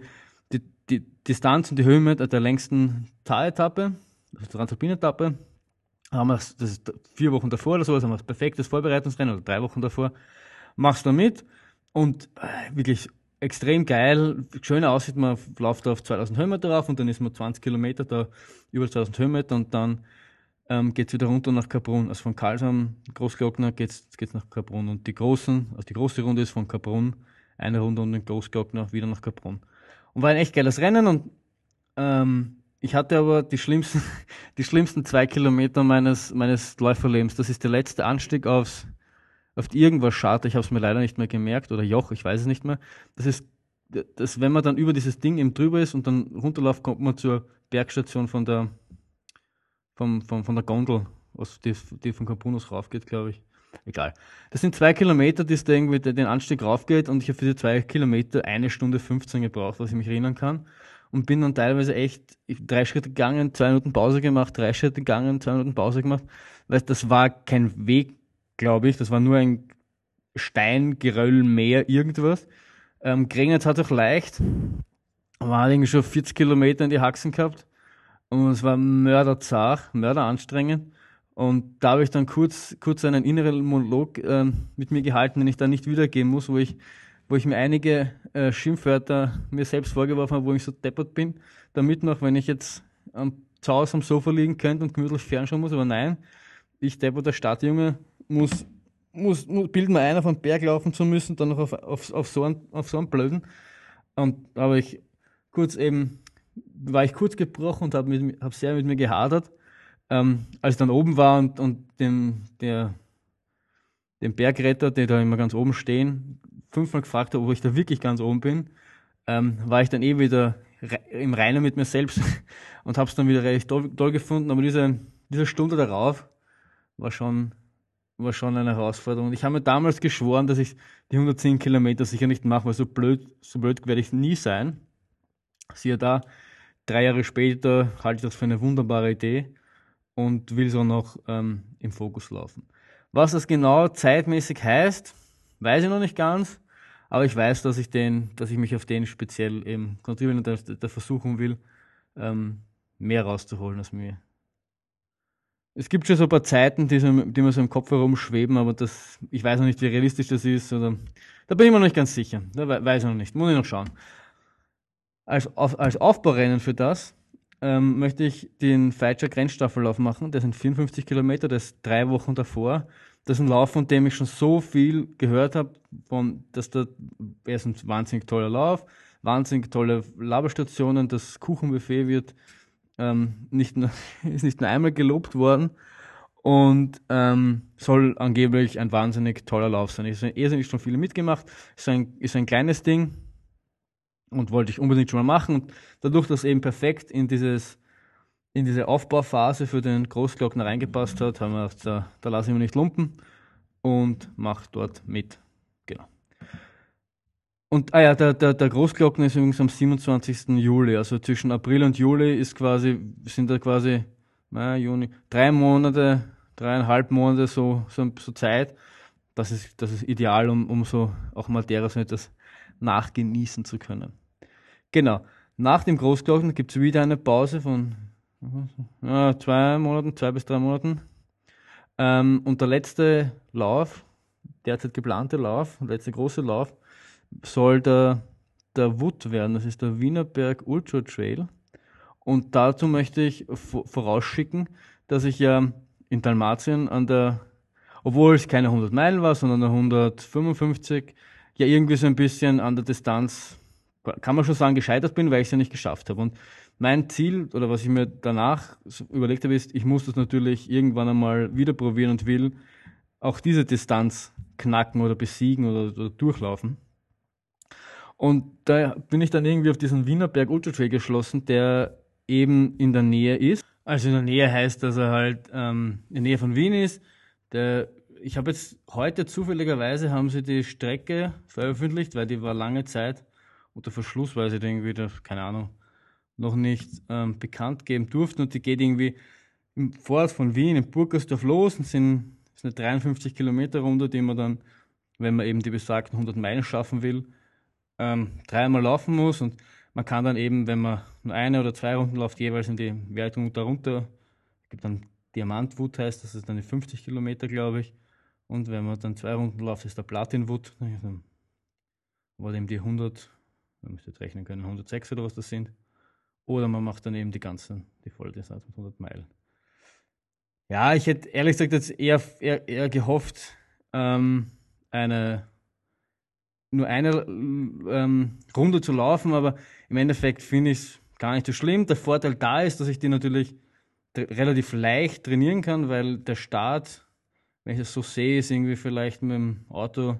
die, die Distanz und die Höhenmeter der längsten Taletappe, also Transalpin-Etappe. Haben wir das ist vier Wochen davor oder so, also haben wir das perfektes Vorbereitungsrennen oder drei Wochen davor, machst du mit, Und äh, wirklich extrem geil, schöne Aussicht, man läuft auf 2000 Höhenmeter drauf und dann ist man 20 Kilometer da über 2000 Höhenmeter und dann ähm, geht es wieder runter nach Kaprun. Also von Karlsheim, Großglockner geht es nach Kaprun und die großen, also die große Runde ist von Kaprun, eine Runde und den Großglockner wieder nach Kaprun. Und war ein echt geiles Rennen und ähm, ich hatte aber die schlimmsten, [LAUGHS] die schlimmsten zwei Kilometer meines, meines Läuferlebens. Das ist der letzte Anstieg aufs, auf irgendwas Charter. Ich habe es mir leider nicht mehr gemerkt oder Joch, ich weiß es nicht mehr. Das ist, dass wenn man dann über dieses Ding eben drüber ist und dann runterläuft, kommt man zur Bergstation von der, vom, vom, von der Gondel, was die, die von Campunus raufgeht, glaube ich. Egal. Das sind zwei Kilometer, die es da irgendwie den Anstieg raufgeht und ich habe für die zwei Kilometer eine Stunde 15 gebraucht, was ich mich erinnern kann und bin dann teilweise echt drei Schritte gegangen, zwei Minuten Pause gemacht, drei Schritte gegangen, zwei Minuten Pause gemacht, weil das war kein Weg, glaube ich, das war nur ein Stein, Geröll, Meer, irgendwas. Ähm, geregnet hat auch leicht, war irgendwie schon 40 Kilometer in die Haxen gehabt. Und es war mörderzart, mörderanstrengend. Und da habe ich dann kurz, kurz einen inneren Monolog ähm, mit mir gehalten, den ich dann nicht wiedergehen muss, wo ich wo ich mir einige äh, Schimpfwörter mir selbst vorgeworfen habe, wo ich so deppert bin, damit noch, wenn ich jetzt am, zu Hause am Sofa liegen könnte und gemütlich fernschauen muss, aber nein, ich deppert der Stadtjunge muss, muss, muss bilden mir ein, auf einen Berg laufen zu müssen, dann noch auf, auf, auf, so, einen, auf so einen Blöden. Und aber ich kurz eben, war ich kurz gebrochen und habe hab sehr mit mir gehadert. Ähm, als ich dann oben war und, und dem, der, dem Bergretter, die da immer ganz oben stehen, fünfmal gefragt habe, ob ich da wirklich ganz oben bin, ähm, war ich dann eh wieder im Reinen mit mir selbst [LAUGHS] und habe es dann wieder recht toll, toll, gefunden. Aber diese, diese Stunde darauf war schon, war schon eine Herausforderung. Ich habe mir damals geschworen, dass ich die 110 Kilometer sicher nicht mache, weil so blöd, so blöd werde ich nie sein. Siehe da, drei Jahre später halte ich das für eine wunderbare Idee und will so noch ähm, im Fokus laufen. Was das genau zeitmäßig heißt, weiß ich noch nicht ganz. Aber ich weiß, dass ich den, dass ich mich auf den speziell eben konzentrieren und da, da versuchen will, ähm, mehr rauszuholen als mir. Es gibt schon so ein paar Zeiten, die, so, die mir so im Kopf herumschweben, aber das, ich weiß noch nicht, wie realistisch das ist. Oder, da bin ich mir noch nicht ganz sicher. Da weiß ich noch nicht. Muss ich noch schauen. Als, auf, als Aufbaurennen für das ähm, möchte ich den Feitscher Grenzstaffellauf machen. Der sind 54 Kilometer, das ist drei Wochen davor. Das ist ein Lauf, von dem ich schon so viel gehört habe, dass da erstens wahnsinnig toller Lauf, wahnsinnig tolle Laberstationen, das Kuchenbuffet wird ähm, nicht nur, [LAUGHS] ist nicht nur einmal gelobt worden und ähm, soll angeblich ein wahnsinnig toller Lauf sein. Ich habe irrsinnig schon viele mitgemacht, ist ein, ist ein kleines Ding und wollte ich unbedingt schon mal machen und dadurch, dass eben perfekt in dieses in diese Aufbauphase für den Großglockner reingepasst hat, haben wir gedacht, da, da lasse ich mich nicht lumpen und mache dort mit. Und ah ja, der, der, der Großglockner ist übrigens am 27. Juli. Also zwischen April und Juli ist quasi, sind da quasi Mai, Juni, drei Monate, dreieinhalb Monate so, so, so Zeit. Das ist, das ist ideal, um, um so auch Madeira so etwas nachgenießen zu können. Genau. Nach dem Großglockner gibt es wieder eine Pause von ja, zwei Monaten, zwei bis drei Monaten. Ähm, und der letzte Lauf, derzeit geplante Lauf, der letzte große Lauf, soll der, der Wood werden. Das ist der Wienerberg Ultra Trail. Und dazu möchte ich vorausschicken, dass ich ja in Dalmatien an der, obwohl es keine 100 Meilen war, sondern 155, ja irgendwie so ein bisschen an der Distanz, kann man schon sagen, gescheitert bin, weil ich es ja nicht geschafft habe. Und mein Ziel oder was ich mir danach überlegt habe, ist, ich muss das natürlich irgendwann einmal wieder probieren und will auch diese Distanz knacken oder besiegen oder, oder durchlaufen. Und da bin ich dann irgendwie auf diesen Wienerberg Ultra Trail geschlossen, der eben in der Nähe ist. Also in der Nähe heißt, dass er halt ähm, in der Nähe von Wien ist. Der, ich habe jetzt heute zufälligerweise haben sie die Strecke veröffentlicht, weil die war lange Zeit unter Verschluss, weil sie irgendwie, da, keine Ahnung, noch nicht ähm, bekannt geben durften. Und die geht irgendwie im Vorort von Wien, in Burgersdorf los und sind, ist eine 53 Kilometer Runde, die man dann, wenn man eben die besagten 100 Meilen schaffen will, ähm, dreimal laufen muss. Und man kann dann eben, wenn man nur eine oder zwei Runden läuft, jeweils in die Wertung darunter, gibt dann Diamantwood heißt, das ist dann die 50 Kilometer, glaube ich. Und wenn man dann zwei Runden läuft, ist der Platinwood, oder eben die 100, man müsste rechnen können, 106 oder was das sind. Oder man macht dann eben die ganzen, die Volldistanz mit 100 Meilen. Ja, ich hätte ehrlich gesagt jetzt eher, eher, eher gehofft, ähm, eine nur eine ähm, Runde zu laufen, aber im Endeffekt finde ich es gar nicht so schlimm. Der Vorteil da ist, dass ich die natürlich relativ leicht trainieren kann, weil der Start, wenn ich es so sehe, ist irgendwie vielleicht mit dem Auto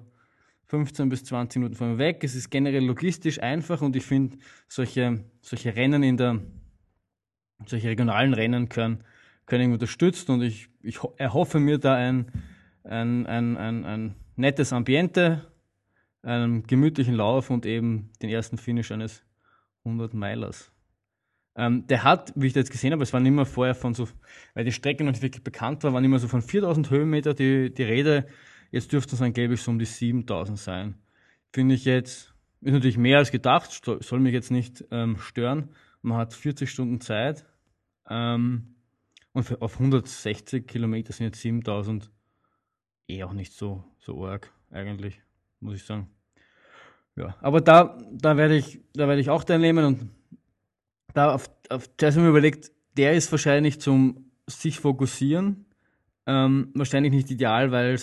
15 bis 20 Minuten von mir weg. Es ist generell logistisch einfach und ich finde, solche, solche Rennen in der, solche regionalen Rennen können, können unterstützt und ich, ich erhoffe mir da ein, ein, ein, ein, ein nettes Ambiente, einen gemütlichen Lauf und eben den ersten Finish eines 100-Meilers. Ähm, der hat, wie ich das jetzt gesehen habe, es waren immer vorher von so, weil die Strecke noch nicht wirklich bekannt war, waren immer so von 4000 Höhenmeter die, die Rede. Jetzt dürften es angeblich so um die 7000 sein. Finde ich jetzt, ist natürlich mehr als gedacht, soll mich jetzt nicht ähm, stören. Man hat 40 Stunden Zeit. Ähm, und für, auf 160 Kilometer sind jetzt 7000 eh auch nicht so, so arg, eigentlich muss ich sagen. Ja, aber da, da werde ich, da werde ich auch teilnehmen und da auf, auf der überlegt, der ist wahrscheinlich zum sich fokussieren, ähm, wahrscheinlich nicht ideal, weil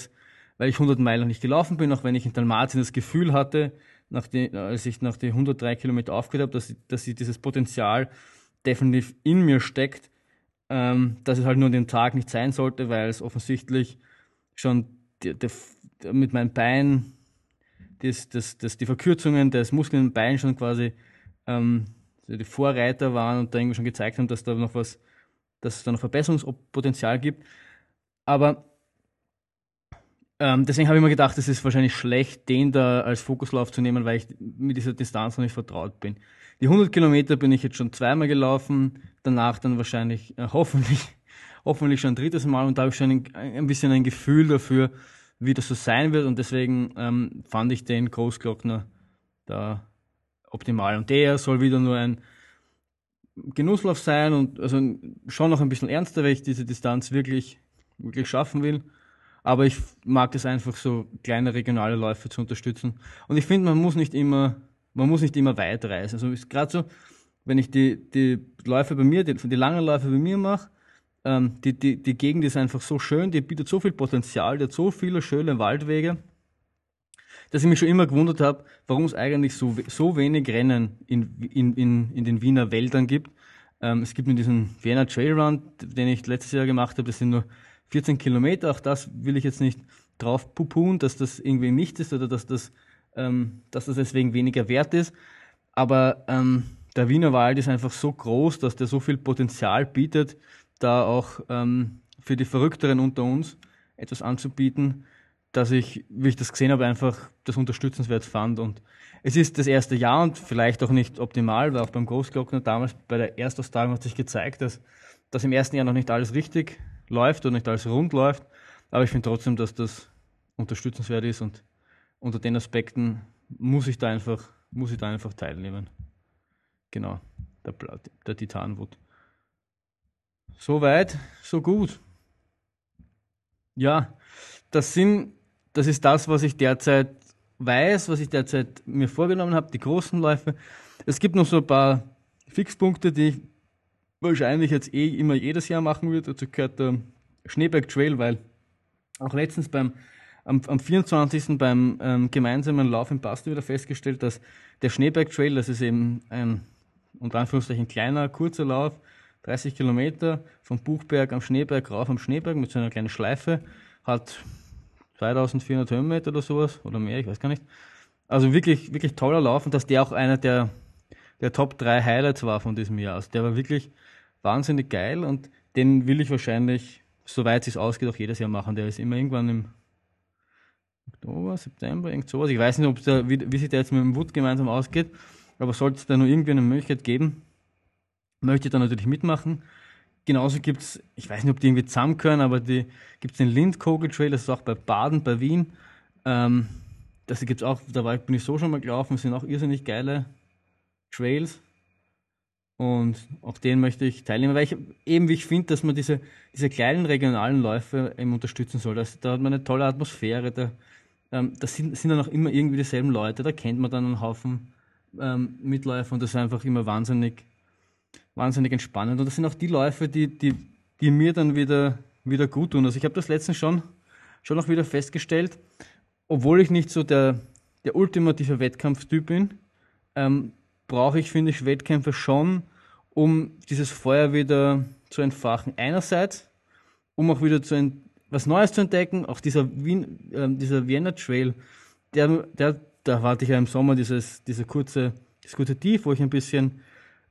weil ich 100 Meilen nicht gelaufen bin, auch wenn ich in Dalmatien das Gefühl hatte, nach die, als ich nach den 103 Kilometer aufgehört habe, dass, dass ich dieses Potenzial definitiv in mir steckt, ähm, dass es halt nur an dem Tag nicht sein sollte, weil es offensichtlich schon die, die, mit meinem Bein dass, dass, dass die Verkürzungen des Muskeln im Bein schon quasi ähm, die Vorreiter waren und da irgendwie schon gezeigt haben, dass da noch was, dass es da noch Verbesserungspotenzial gibt. Aber ähm, deswegen habe ich mir gedacht, es ist wahrscheinlich schlecht, den da als Fokuslauf zu nehmen, weil ich mit dieser Distanz noch nicht vertraut bin. Die 100 Kilometer bin ich jetzt schon zweimal gelaufen, danach dann wahrscheinlich, äh, hoffentlich, [LAUGHS] hoffentlich schon ein drittes Mal und da habe ich schon ein, ein bisschen ein Gefühl dafür, wie das so sein wird und deswegen ähm, fand ich den Großglockner da optimal. Und der soll wieder nur ein Genusslauf sein und also schon noch ein bisschen ernster, weil ich diese Distanz wirklich, wirklich schaffen will. Aber ich mag es einfach so, kleine regionale Läufe zu unterstützen. Und ich finde, man muss nicht immer, man muss nicht immer weit reisen. Also gerade so, wenn ich die, die Läufe bei mir, die, die langen Läufe bei mir mache, ähm, die, die, die Gegend ist einfach so schön, die bietet so viel Potenzial, die hat so viele schöne Waldwege, dass ich mich schon immer gewundert habe, warum es eigentlich so, so wenig Rennen in, in, in, in den Wiener Wäldern gibt. Ähm, es gibt nur diesen Vienna Trail Run, den ich letztes Jahr gemacht habe, das sind nur 14 Kilometer, auch das will ich jetzt nicht drauf pupun, dass das irgendwie nicht ist oder dass das, ähm, dass das deswegen weniger wert ist. Aber ähm, der Wiener Wald ist einfach so groß, dass der so viel Potenzial bietet, da auch ähm, für die Verrückteren unter uns etwas anzubieten, dass ich, wie ich das gesehen habe, einfach das unterstützenswert fand. Und es ist das erste Jahr und vielleicht auch nicht optimal, weil auch beim Großglockner damals bei der Erstaustragung hat sich gezeigt, dass, dass im ersten Jahr noch nicht alles richtig läuft und nicht alles rund läuft. Aber ich finde trotzdem, dass das unterstützenswert ist und unter den Aspekten muss ich da einfach, muss ich da einfach teilnehmen. Genau, der, der Titanwood. So weit, so gut. Ja, das sind, das ist das, was ich derzeit weiß, was ich derzeit mir vorgenommen habe, die großen Läufe. Es gibt noch so ein paar Fixpunkte, die ich wahrscheinlich jetzt eh immer jedes Jahr machen würde. Dazu gehört der Schneeberg Trail, weil auch letztens beim am, am 24. beim ähm, gemeinsamen Lauf in Basti wieder festgestellt, dass der Schneeberg Trail, das ist eben ein unter Anführungszeichen kleiner, kurzer Lauf, 30 Kilometer vom Buchberg am Schneeberg rauf am Schneeberg mit so einer kleinen Schleife. Hat 2400 Höhenmeter oder sowas oder mehr, ich weiß gar nicht. Also wirklich, wirklich toller Lauf und dass der auch einer der, der Top 3 Highlights war von diesem Jahr. Also der war wirklich wahnsinnig geil und den will ich wahrscheinlich, soweit es ausgeht, auch jedes Jahr machen. Der ist immer irgendwann im Oktober, September, irgend sowas. Ich weiß nicht, ob der, wie, wie sich der jetzt mit dem Wood gemeinsam ausgeht, aber sollte es da nur irgendwie eine Möglichkeit geben, möchte da natürlich mitmachen. Genauso gibt es, ich weiß nicht, ob die irgendwie zusammengehören, aber die gibt es den Lindkogel Trail, das ist auch bei Baden, bei Wien. Ähm, das gibt's auch, da war, bin ich so schon mal gelaufen, sind auch irrsinnig geile Trails. Und auch den möchte ich teilnehmen, weil ich eben, wie ich finde, dass man diese, diese kleinen regionalen Läufe eben unterstützen soll. Das, da hat man eine tolle Atmosphäre, da ähm, das sind, sind dann auch immer irgendwie dieselben Leute, da kennt man dann einen Haufen ähm, Mitläufer und das ist einfach immer wahnsinnig, wahnsinnig entspannend. Und das sind auch die Läufe, die, die, die mir dann wieder, wieder gut tun. Also ich habe das letztens schon, schon auch wieder festgestellt, obwohl ich nicht so der, der ultimative Wettkampftyp bin, ähm, brauche ich, finde ich, Wettkämpfe schon, um dieses Feuer wieder zu entfachen. Einerseits, um auch wieder zu was Neues zu entdecken, auch dieser, Wien, äh, dieser Vienna Trail, der, der, da hatte ich ja im Sommer dieses, diese kurze, das kurze Tief, wo ich ein bisschen,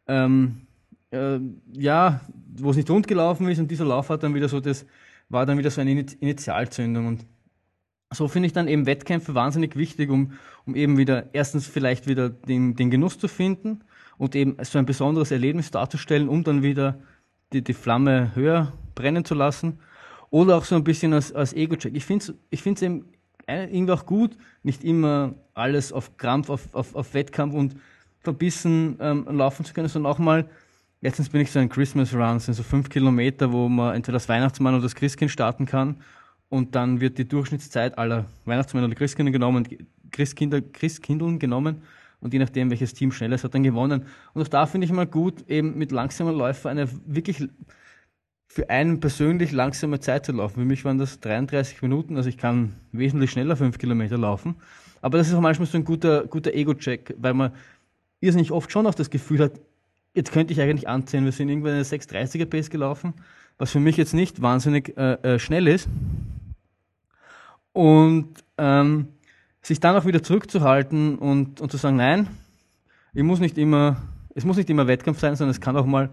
ähm, äh, ja, wo es nicht rund gelaufen ist und dieser Lauf hat dann wieder so, das war dann wieder so eine Initialzündung und so finde ich dann eben Wettkämpfe wahnsinnig wichtig, um, um eben wieder erstens vielleicht wieder den, den Genuss zu finden und eben so ein besonderes Erlebnis darzustellen, um dann wieder die, die Flamme höher brennen zu lassen. Oder auch so ein bisschen als, als Ego-Check. Ich finde es ich find's eben irgendwie auch gut, nicht immer alles auf Krampf, auf, auf, auf Wettkampf und verbissen ähm, laufen zu können, sondern auch mal, letztens bin ich so ein Christmas Run, sind so fünf Kilometer, wo man entweder das Weihnachtsmann oder das Christkind starten kann und dann wird die Durchschnittszeit aller Weihnachtsmänner oder Christkinder genommen, Christkinder, Christkindeln genommen und je nachdem, welches Team schneller ist, hat dann gewonnen. Und auch da finde ich mal gut, eben mit langsamen Läufer eine wirklich für einen persönlich langsame Zeit zu laufen. Für mich waren das 33 Minuten, also ich kann wesentlich schneller fünf Kilometer laufen. Aber das ist auch manchmal so ein guter, guter Ego-Check, weil man irrsinnig oft schon auch das Gefühl hat, jetzt könnte ich eigentlich anziehen, wir sind irgendwann eine 630er Pace gelaufen, was für mich jetzt nicht wahnsinnig äh, äh, schnell ist. Und ähm, sich dann auch wieder zurückzuhalten und, und zu sagen, nein, ich muss nicht immer, es muss nicht immer Wettkampf sein, sondern es kann auch mal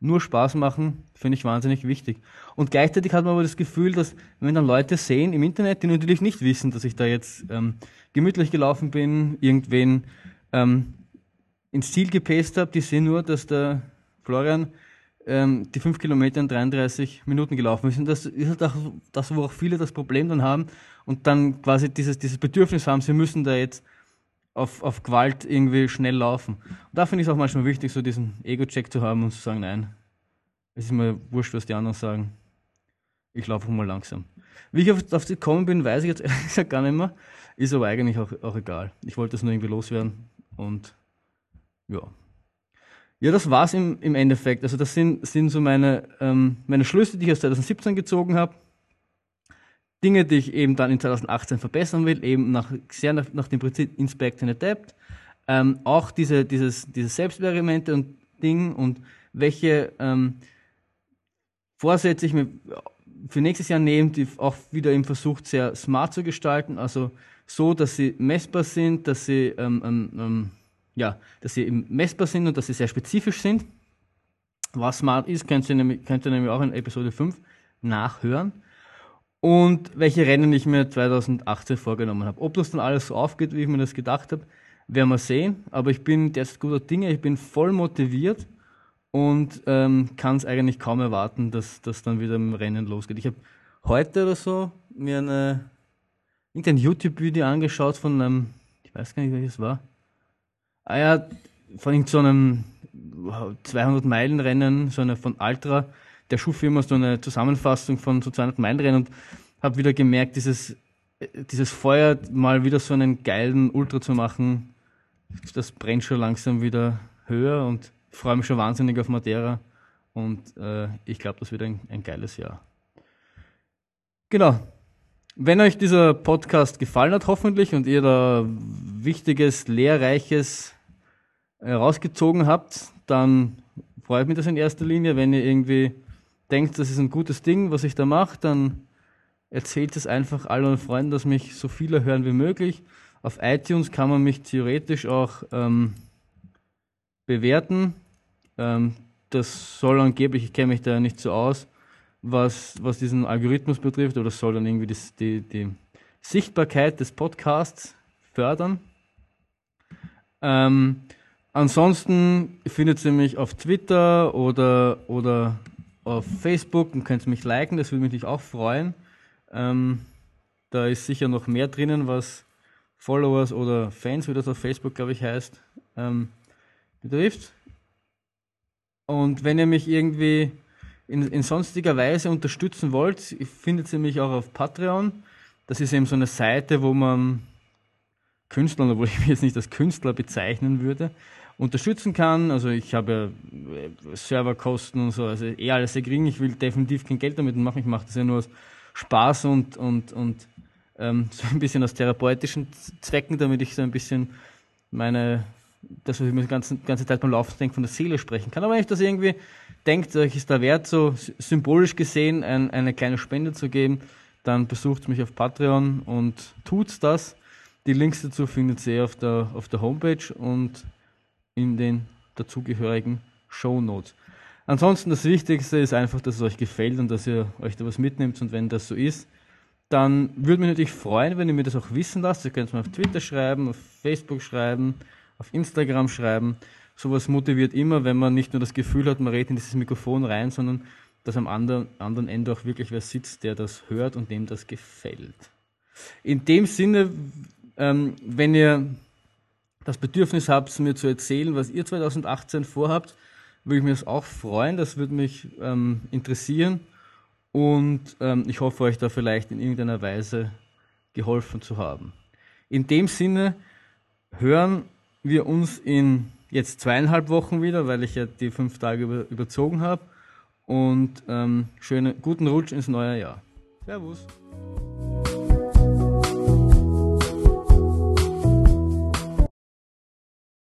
nur Spaß machen, finde ich wahnsinnig wichtig. Und gleichzeitig hat man aber das Gefühl, dass wenn dann Leute sehen im Internet, die natürlich nicht wissen, dass ich da jetzt ähm, gemütlich gelaufen bin, irgendwen ähm, ins Ziel gepaced habe, die sehen nur, dass der Florian ähm, die fünf Kilometer in 33 Minuten gelaufen ist. Und das ist halt auch das, wo auch viele das Problem dann haben und dann quasi dieses, dieses Bedürfnis haben, sie müssen da jetzt auf, auf Gewalt irgendwie schnell laufen. Und da finde ich es auch manchmal wichtig, so diesen Ego-Check zu haben und zu sagen, nein, es ist mir wurscht, was die anderen sagen. Ich laufe mal langsam. Wie ich auf, auf die gekommen bin, weiß ich jetzt [LAUGHS] ehrlich gesagt gar nicht mehr. Ist aber eigentlich auch, auch egal. Ich wollte das nur irgendwie loswerden und ja. Ja, das war's im, im Endeffekt. Also das sind, sind so meine, ähm, meine Schlüsse, die ich aus 2017 gezogen habe. Dinge, die ich eben dann in 2018 verbessern will, eben nach, sehr nach, nach dem Prinzip Inspect and Adapt. Ähm, auch diese, dieses, diese Selbstexperimente und Dinge und welche ähm, Vorsätze ich mir für nächstes Jahr nehme, die auch wieder im Versuch sehr smart zu gestalten, also so, dass sie messbar sind, dass sie, ähm, ähm, ähm ja, dass sie eben messbar sind und dass sie sehr spezifisch sind. Was smart ist, könnt ihr nämlich, könnt ihr nämlich auch in Episode 5 nachhören und welche Rennen ich mir 2018 vorgenommen habe. Ob das dann alles so aufgeht, wie ich mir das gedacht habe, werden wir sehen. Aber ich bin derzeit guter Dinge, ich bin voll motiviert und ähm, kann es eigentlich kaum erwarten, dass das dann wieder im Rennen losgeht. Ich habe heute oder so mir eine, irgendein YouTube-Video angeschaut von einem, ich weiß gar nicht, welches war. Ah ja, von so einem 200-Meilen-Rennen, so eine von Ultra der Schuhfirma so eine Zusammenfassung von so 200 Meilen Rennen und habe wieder gemerkt, dieses, dieses Feuer mal wieder so einen geilen Ultra zu machen, das brennt schon langsam wieder höher und freue mich schon wahnsinnig auf Madeira und äh, ich glaube, das wird ein, ein geiles Jahr. Genau. Wenn euch dieser Podcast gefallen hat, hoffentlich, und ihr da Wichtiges, Lehrreiches herausgezogen habt, dann freut mich das in erster Linie, wenn ihr irgendwie denkt, das ist ein gutes Ding, was ich da mache, dann erzählt es einfach allen Freunden, dass mich so viele hören wie möglich. Auf iTunes kann man mich theoretisch auch ähm, bewerten. Ähm, das soll angeblich, ich kenne mich da nicht so aus, was, was diesen Algorithmus betrifft, oder soll dann irgendwie das, die, die Sichtbarkeit des Podcasts fördern. Ähm, ansonsten findet ihr mich auf Twitter oder, oder auf Facebook und könnt mich liken, das würde mich auch freuen. Ähm, da ist sicher noch mehr drinnen, was Followers oder Fans, wie das auf Facebook, glaube ich, heißt, ähm, betrifft. Und wenn ihr mich irgendwie in, in sonstiger Weise unterstützen wollt, findet ihr mich auch auf Patreon. das ist eben so eine Seite, wo man Künstler, obwohl ich mich jetzt nicht als Künstler bezeichnen würde, unterstützen kann. Also ich habe äh, Serverkosten und so, also eher alles sehr gering. Ich will definitiv kein Geld damit machen. Ich mache das ja nur aus Spaß und, und, und ähm, [LAUGHS] so ein bisschen aus therapeutischen Zwecken, damit ich so ein bisschen meine, das, was ich mir die ganze, ganze Zeit beim Laufen denke, von der Seele sprechen kann. Aber wenn ich das irgendwie denkt, euch ist da wert, so symbolisch gesehen ein, eine kleine Spende zu geben, dann besucht mich auf Patreon und tut das. Die Links dazu findet ihr auf der, auf der Homepage und in den dazugehörigen Show Notes. Ansonsten das Wichtigste ist einfach, dass es euch gefällt und dass ihr euch da was mitnehmt. Und wenn das so ist, dann würde mich natürlich freuen, wenn ihr mir das auch wissen lasst. Ihr könnt es mir auf Twitter schreiben, auf Facebook schreiben, auf Instagram schreiben. Sowas motiviert immer, wenn man nicht nur das Gefühl hat, man redet in dieses Mikrofon rein, sondern dass am anderen, anderen Ende auch wirklich wer sitzt, der das hört und dem das gefällt. In dem Sinne, ähm, wenn ihr das Bedürfnis habt, mir zu erzählen, was ihr 2018 vorhabt, würde ich mich das auch freuen. Das würde mich ähm, interessieren. Und ähm, ich hoffe, euch da vielleicht in irgendeiner Weise geholfen zu haben. In dem Sinne hören wir uns in jetzt zweieinhalb Wochen wieder, weil ich ja die fünf Tage über, überzogen habe. Und ähm, schönen guten Rutsch ins neue Jahr. Servus.